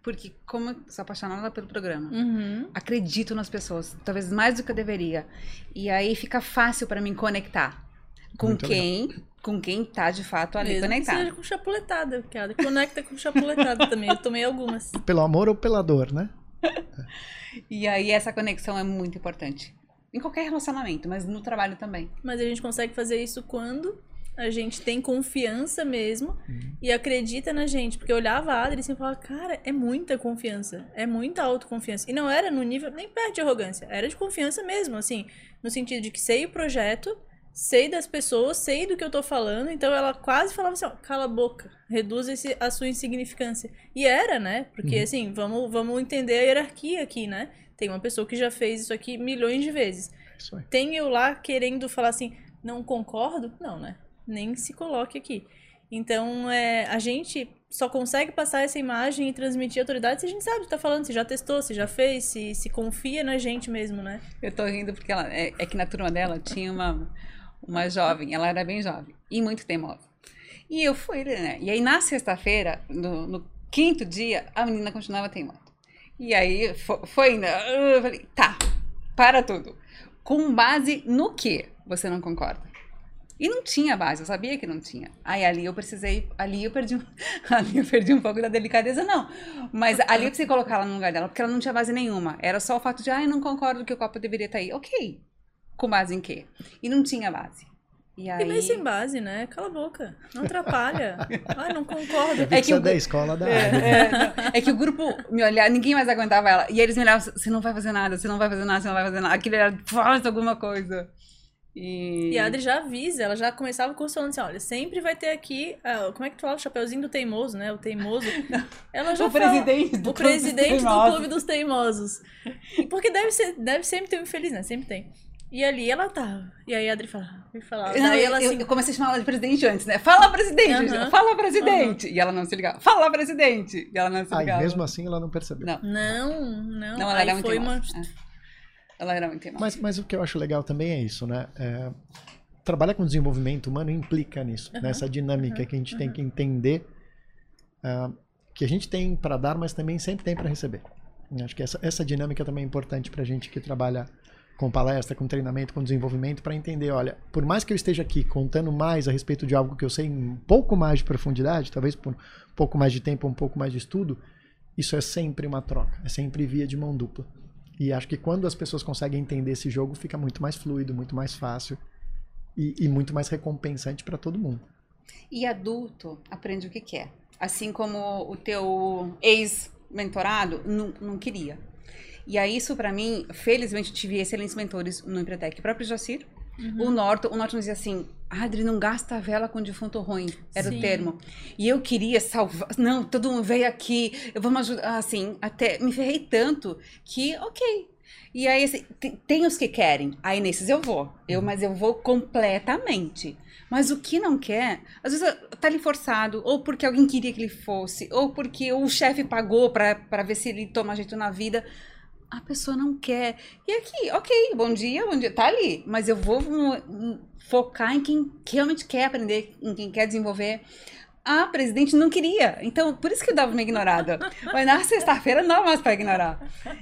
Speaker 3: Porque como eu sou apaixonada pelo programa,
Speaker 1: Uhum.
Speaker 3: acredito nas pessoas, talvez mais do que eu deveria. E aí fica fácil para mim conectar com
Speaker 2: Muito
Speaker 3: quem, com quem tá de fato ali
Speaker 1: Mesmo que
Speaker 3: conectado.
Speaker 1: seja com chapuletada, cara. Conecta com chapuletada também. Eu tomei algumas.
Speaker 2: Pelo amor ou pela dor, né?
Speaker 3: E aí essa conexão é muito importante. Em qualquer relacionamento, mas no trabalho também.
Speaker 1: Mas a gente consegue fazer isso quando a gente tem confiança mesmo e acredita na gente. Porque eu olhava a Adri assim e falava, cara, é muita confiança. É muita autoconfiança. E não era no nível nem perto de arrogância. Era de confiança mesmo, assim. No sentido de que sei o projeto, sei das pessoas, sei do que eu tô falando. Então ela quase falava assim, ó, cala a boca, reduz esse, a sua insignificância. E era, né? Porque
Speaker 2: Uhum.
Speaker 1: assim, vamos, vamos entender a hierarquia aqui, né? Tem uma pessoa que já fez isso aqui milhões de vezes.
Speaker 2: Aí.
Speaker 1: Tem eu lá querendo falar assim, não concordo? Não, né? Nem se coloque aqui. Então, é, a gente só consegue passar essa imagem e transmitir autoridade se a gente sabe o que tá falando, se já testou, se já fez, se, se confia na gente mesmo, né?
Speaker 3: Eu tô rindo porque ela, é, é que na turma dela tinha uma, uma jovem, ela era bem jovem e muito teimosa. E eu fui, né? E aí na sexta-feira, no, no quinto dia, a menina continuava teimosa. E aí fo- foi indo, eu falei, tá, para tudo. Com base no que você não concorda? E não tinha base, eu sabia que não tinha. Aí ali eu precisei, ali eu perdi, um- ali eu perdi um pouco da delicadeza, não. Mas ali eu precisei colocar ela no lugar dela, porque ela não tinha base nenhuma. Era só o fato de, ah, eu não concordo que o copo deveria estar aí. Ok. Com base em quê? E não tinha base. E
Speaker 1: E
Speaker 3: aí.
Speaker 1: meio sem base, né? Cala a boca. Não atrapalha. Ai, não concordo.
Speaker 3: É
Speaker 2: que
Speaker 3: o
Speaker 2: da escola da
Speaker 3: É, é. É que o grupo me olhava, ninguém mais aguentava ela. E eles me olhavam, você não vai fazer nada, você não vai fazer nada, você não vai fazer nada. Aquilo era, faz alguma coisa. E,
Speaker 1: E a Adri já avisa, ela já começava o curso falando assim: olha, sempre vai ter aqui. ah, como é que tu fala? O chapeuzinho do teimoso, né? O teimoso. Ela já
Speaker 3: o
Speaker 1: fala-
Speaker 3: presidente do
Speaker 1: o
Speaker 3: Clube
Speaker 1: presidente do. Clube dos Teimosos. Porque deve, ser, deve sempre ter um infeliz, né? Sempre tem. E ali ela tava. E aí a Adri fala, falava.
Speaker 3: Não, eu,
Speaker 1: ela assim.
Speaker 3: eu comecei a chamar ela de presidente antes, né? Fala, presidente! Fala, presidente! E ela não se ligava. Fala, presidente! E ela não se
Speaker 2: Ah, e
Speaker 3: ligava.
Speaker 2: mesmo assim ela não percebeu.
Speaker 3: Não.
Speaker 1: Não, não.
Speaker 3: Não, ela
Speaker 1: aí
Speaker 3: era muito
Speaker 1: foi uma.
Speaker 3: teimosa. É. Ela era muito.
Speaker 2: Mas, mas o que eu acho legal também é isso, né? É, trabalhar com desenvolvimento humano implica nisso,
Speaker 1: Aham,
Speaker 2: nessa dinâmica
Speaker 1: aham,
Speaker 2: que a gente tem
Speaker 1: aham.
Speaker 2: que entender ah, que a gente tem para dar, mas também sempre tem para receber. Eu Acho que essa, essa dinâmica também é importante para a gente que trabalha com palestra, com treinamento, com desenvolvimento, para entender, olha, por mais que eu esteja aqui contando mais a respeito de algo que eu sei em um pouco mais de profundidade, talvez por um pouco mais de tempo, um pouco mais de estudo, isso é sempre uma troca, é sempre via de mão dupla. E acho que quando as pessoas conseguem entender esse jogo, fica muito mais fluido, muito mais fácil e, e muito mais recompensante para todo mundo.
Speaker 3: E adulto aprende o que quer. Assim como o teu ex-mentorado não, não queria. E aí, isso pra mim, felizmente, tive excelentes mentores no Empretec. O próprio Jacir,
Speaker 1: Uhum.
Speaker 3: o Norton. O Norton dizia assim, Adri, não gasta a vela com defunto ruim. Era
Speaker 1: Sim.
Speaker 3: o termo. E eu queria salvar... Não, todo mundo veio aqui, me ajudar. Assim, até me ferrei tanto que, ok. E aí, assim, tem, tem os que querem. Aí, nesses eu vou. Eu, mas eu vou completamente. Mas o que não quer, às vezes tá ali forçado, ou porque alguém queria que ele fosse, ou porque o chefe pagou pra ver se ele toma jeito na vida. A pessoa não quer. E aqui, ok, bom dia, bom dia, tá ali. Mas eu vou hum, focar em quem realmente quer aprender, em quem quer desenvolver. A presidente não queria. Então, por isso que eu dava uma ignorada. Mas na sexta-feira não mais pra ignorar.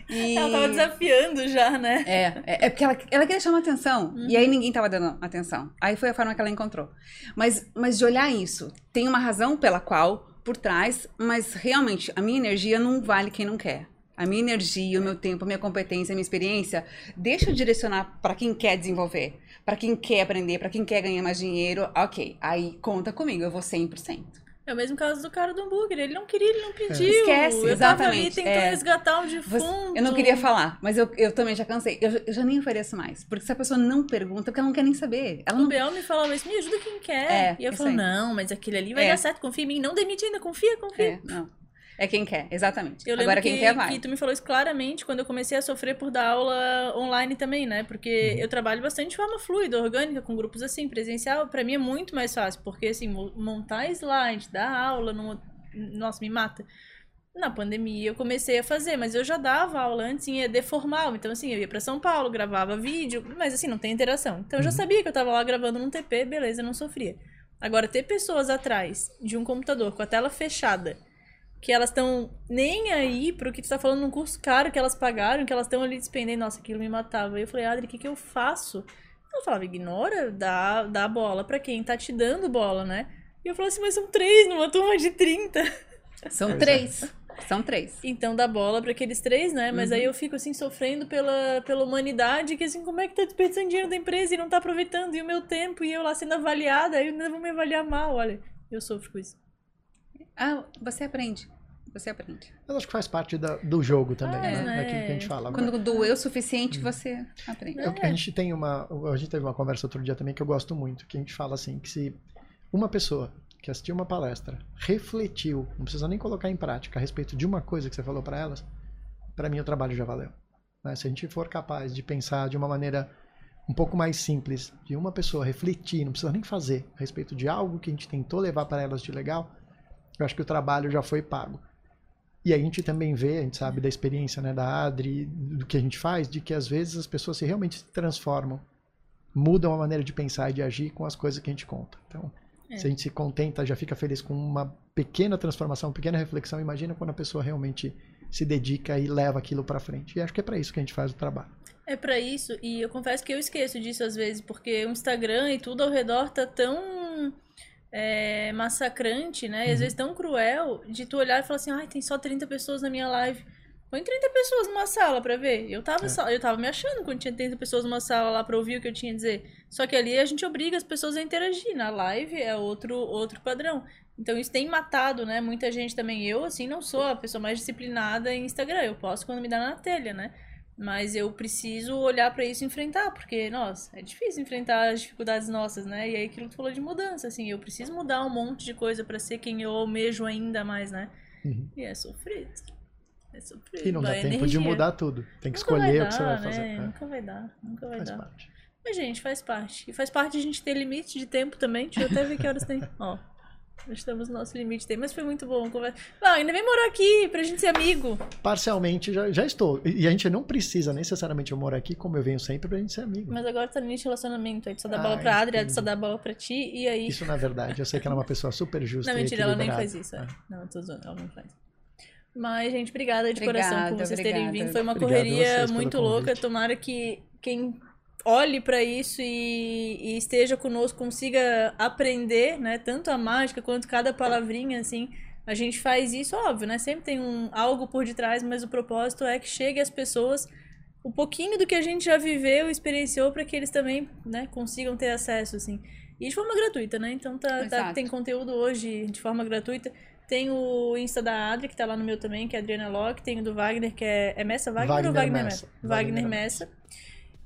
Speaker 3: E...
Speaker 1: Ela tava desafiando já, né?
Speaker 3: É, é, é porque ela, ela queria chamar atenção.
Speaker 1: Uhum.
Speaker 3: E aí ninguém tava dando atenção. Aí foi a forma que ela encontrou. Mas, mas de olhar isso, tem uma razão pela qual, por trás, mas realmente a minha energia não vale quem não quer. A minha energia, o meu tempo, a minha competência, a minha experiência, deixa eu direcionar para quem quer desenvolver, para quem quer aprender, para quem quer ganhar mais dinheiro. Ok, aí conta comigo, eu vou 100%.
Speaker 1: É o mesmo caso do cara do hambúrguer. Ele não queria, ele não pediu.
Speaker 3: Esquece,
Speaker 1: eu tava ali
Speaker 3: exatamente,
Speaker 1: tentando
Speaker 3: é.
Speaker 1: resgatar um defunto.
Speaker 3: eu não queria falar, mas eu, eu também já cansei. Eu, eu já nem ofereço mais. Porque se a pessoa não pergunta, porque ela não quer nem saber. Ela
Speaker 1: O
Speaker 3: não
Speaker 1: Bel me falava isso, me ajuda quem quer.
Speaker 3: É,
Speaker 1: e eu falo,
Speaker 3: aí.
Speaker 1: não, mas aquele ali vai
Speaker 3: É.
Speaker 1: dar certo, confia em mim. Não demite ainda, confia, confia.
Speaker 3: É, não. É quem quer, exatamente.
Speaker 1: Eu lembro
Speaker 3: Agora
Speaker 1: que,
Speaker 3: quem quer vai.
Speaker 1: que tu me falou isso claramente quando eu comecei a sofrer por dar aula online também, né? Porque
Speaker 3: Uhum.
Speaker 1: eu trabalho bastante de forma fluida, orgânica, com grupos assim. Presencial, pra mim é muito mais fácil, porque assim, mo- montar slide, dar aula, no... nossa, me mata. Na pandemia eu comecei a fazer, mas eu já dava aula antes em ED formal. Então, assim, eu ia pra São Paulo, gravava vídeo, mas assim, não tem interação. Então eu já
Speaker 2: Uhum.
Speaker 1: sabia que eu tava lá gravando num TP, beleza, não sofria. Agora, ter pessoas atrás de um computador com a tela fechada, que elas estão nem aí pro que tu tá falando num curso caro que elas pagaram, que elas estão ali despendendo, nossa, aquilo me matava. E eu falei, Adri, o que, que eu faço? Ela falava, ignora, dá, dá bola pra quem tá te dando bola, né? E eu falei assim, mas são três numa turma de 30.
Speaker 3: São
Speaker 2: Pois é.
Speaker 3: três. São três.
Speaker 1: Então dá bola pra aqueles três, né? Mas
Speaker 3: Uhum.
Speaker 1: aí eu fico assim sofrendo pela, pela humanidade, que assim, como é que tá desperdiçando dinheiro da empresa e não tá aproveitando? E o meu tempo, e eu lá sendo avaliada, aí ainda vão me avaliar mal, olha. Eu sofro com isso.
Speaker 3: Ah, você aprende. Você aprende.
Speaker 2: Mas acho que faz parte da- do jogo também,
Speaker 1: Faz,
Speaker 2: né?
Speaker 1: né?
Speaker 2: Daquilo que a gente fala.
Speaker 3: Quando doeu o suficiente, você aprende.
Speaker 2: É que a gente tem uma. A gente teve uma conversa outro dia também que eu gosto muito, que a gente fala assim, que se uma pessoa que assistiu uma palestra refletiu, não precisa nem colocar em prática a respeito de uma coisa que você falou para elas, para mim o trabalho já valeu. né? Se a gente for capaz de pensar de uma maneira um pouco mais simples, de uma pessoa refletir, não precisa nem fazer, a respeito de algo que a gente tentou levar para elas de legal, eu acho que o trabalho já foi pago. E a gente também vê, a gente sabe da experiência né, da Adri, do que a gente faz, de que às vezes as pessoas se realmente se transformam, mudam a maneira de pensar e de agir com as coisas que a gente conta. Então,
Speaker 1: É.
Speaker 2: se a gente se contenta, já fica feliz com uma pequena transformação, pequena reflexão, imagina quando a pessoa realmente se dedica e leva aquilo para frente. E acho que é para isso que a gente faz o trabalho.
Speaker 1: É pra isso, e eu confesso que eu esqueço disso às vezes, porque o Instagram e tudo ao redor tá tão é, massacrante, né? E às
Speaker 2: Uhum.
Speaker 1: vezes tão cruel de tu olhar e falar assim, ai, tem só 30 pessoas na minha live. Põe 30 pessoas numa sala pra ver. Eu tava,
Speaker 2: É.
Speaker 1: só- eu tava me achando quando tinha 30 pessoas numa sala lá pra ouvir o que eu tinha a dizer. Só que ali a gente obriga as pessoas a interagir. Na live é outro, outro padrão. Então isso tem matado, né? Muita gente também. Eu, assim, não sou a pessoa mais disciplinada em Instagram. Eu posso quando me dá na telha, né? Mas eu preciso olhar pra isso e enfrentar, porque, nossa, é difícil enfrentar as dificuldades nossas, né? E aí aquilo que tu falou de mudança, assim, eu preciso mudar um monte de coisa pra ser quem eu almejo ainda mais, né?
Speaker 2: Uhum.
Speaker 1: E é sofrido. É sofrido.
Speaker 2: E não dá tempo de
Speaker 1: energia.
Speaker 2: mudar tudo. Tem que
Speaker 1: Nunca
Speaker 2: escolher
Speaker 1: dar,
Speaker 2: o que você vai
Speaker 1: né?
Speaker 2: fazer. É,
Speaker 1: Nunca vai dar, nunca vai
Speaker 2: faz
Speaker 1: dar.
Speaker 2: parte.
Speaker 1: Mas, gente, faz parte. E faz parte a gente ter limite de tempo também. Deixa eu até ver que horas tem. Ó, estamos no nosso limite tempo. Mas foi muito bom. Conversa... Ah, ainda vem morar aqui pra gente ser amigo.
Speaker 2: Parcialmente já, já estou. E a gente não precisa necessariamente eu morar aqui, como eu venho sempre, pra gente ser amigo.
Speaker 1: Mas agora tá no início de relacionamento. Aí tu só dá
Speaker 2: Ah,
Speaker 1: bola pra Adri, a Adri só
Speaker 2: entendi.
Speaker 1: dá bola pra ti. E aí...
Speaker 2: Isso na verdade. Eu sei que ela é uma pessoa super justa.
Speaker 1: Não,
Speaker 2: e
Speaker 1: mentira, ela nem faz isso. É.
Speaker 2: É.
Speaker 1: Não, eu tô zoando, ela não faz. Mas, gente, obrigada de
Speaker 3: Obrigada,
Speaker 1: coração por vocês terem
Speaker 3: obrigada.
Speaker 1: vindo. Foi uma
Speaker 2: Obrigado
Speaker 1: correria muito louca. Tomara que quem olhe pra isso e, e esteja conosco consiga aprender, né? Tanto a mágica quanto cada palavrinha, assim. A gente faz isso, óbvio, né? Sempre tem um, algo por detrás, mas o propósito é que chegue às pessoas um pouquinho do que a gente já viveu, experienciou, para que eles também, né, consigam ter acesso, assim. E de forma gratuita, né? Então tá, tá- tem conteúdo hoje de forma gratuita. Tem o Insta da Adri, que tá lá no meu também, que é a Adriana Locke. Tem o do Wagner, que é. É Messa Wagner,
Speaker 2: Wagner
Speaker 1: ou Wagner
Speaker 2: Messa.
Speaker 1: Messa? Wagner
Speaker 2: Wagner
Speaker 1: Messa.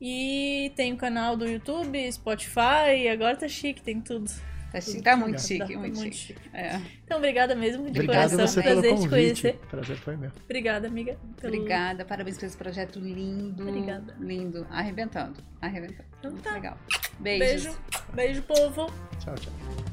Speaker 1: E tem o canal do YouTube, Spotify. Agora tá chique, tem tudo.
Speaker 3: Tá, chique, tá muito
Speaker 1: Tá
Speaker 3: chique, muito,
Speaker 1: muito
Speaker 3: chique. É.
Speaker 1: Então, obrigada mesmo, de
Speaker 2: Obrigado
Speaker 1: coração.
Speaker 2: você pelo
Speaker 1: Prazer te conhecer.
Speaker 2: Prazer foi meu.
Speaker 1: Obrigada, amiga. pelo-
Speaker 3: Obrigada, parabéns por esse projeto lindo.
Speaker 1: Obrigada.
Speaker 3: Lindo. Arrebentando. Arrebentando.
Speaker 1: Então
Speaker 3: Muito
Speaker 1: tá.
Speaker 3: legal. Beijos.
Speaker 1: Beijo. Beijo, povo.
Speaker 2: Tchau, tchau.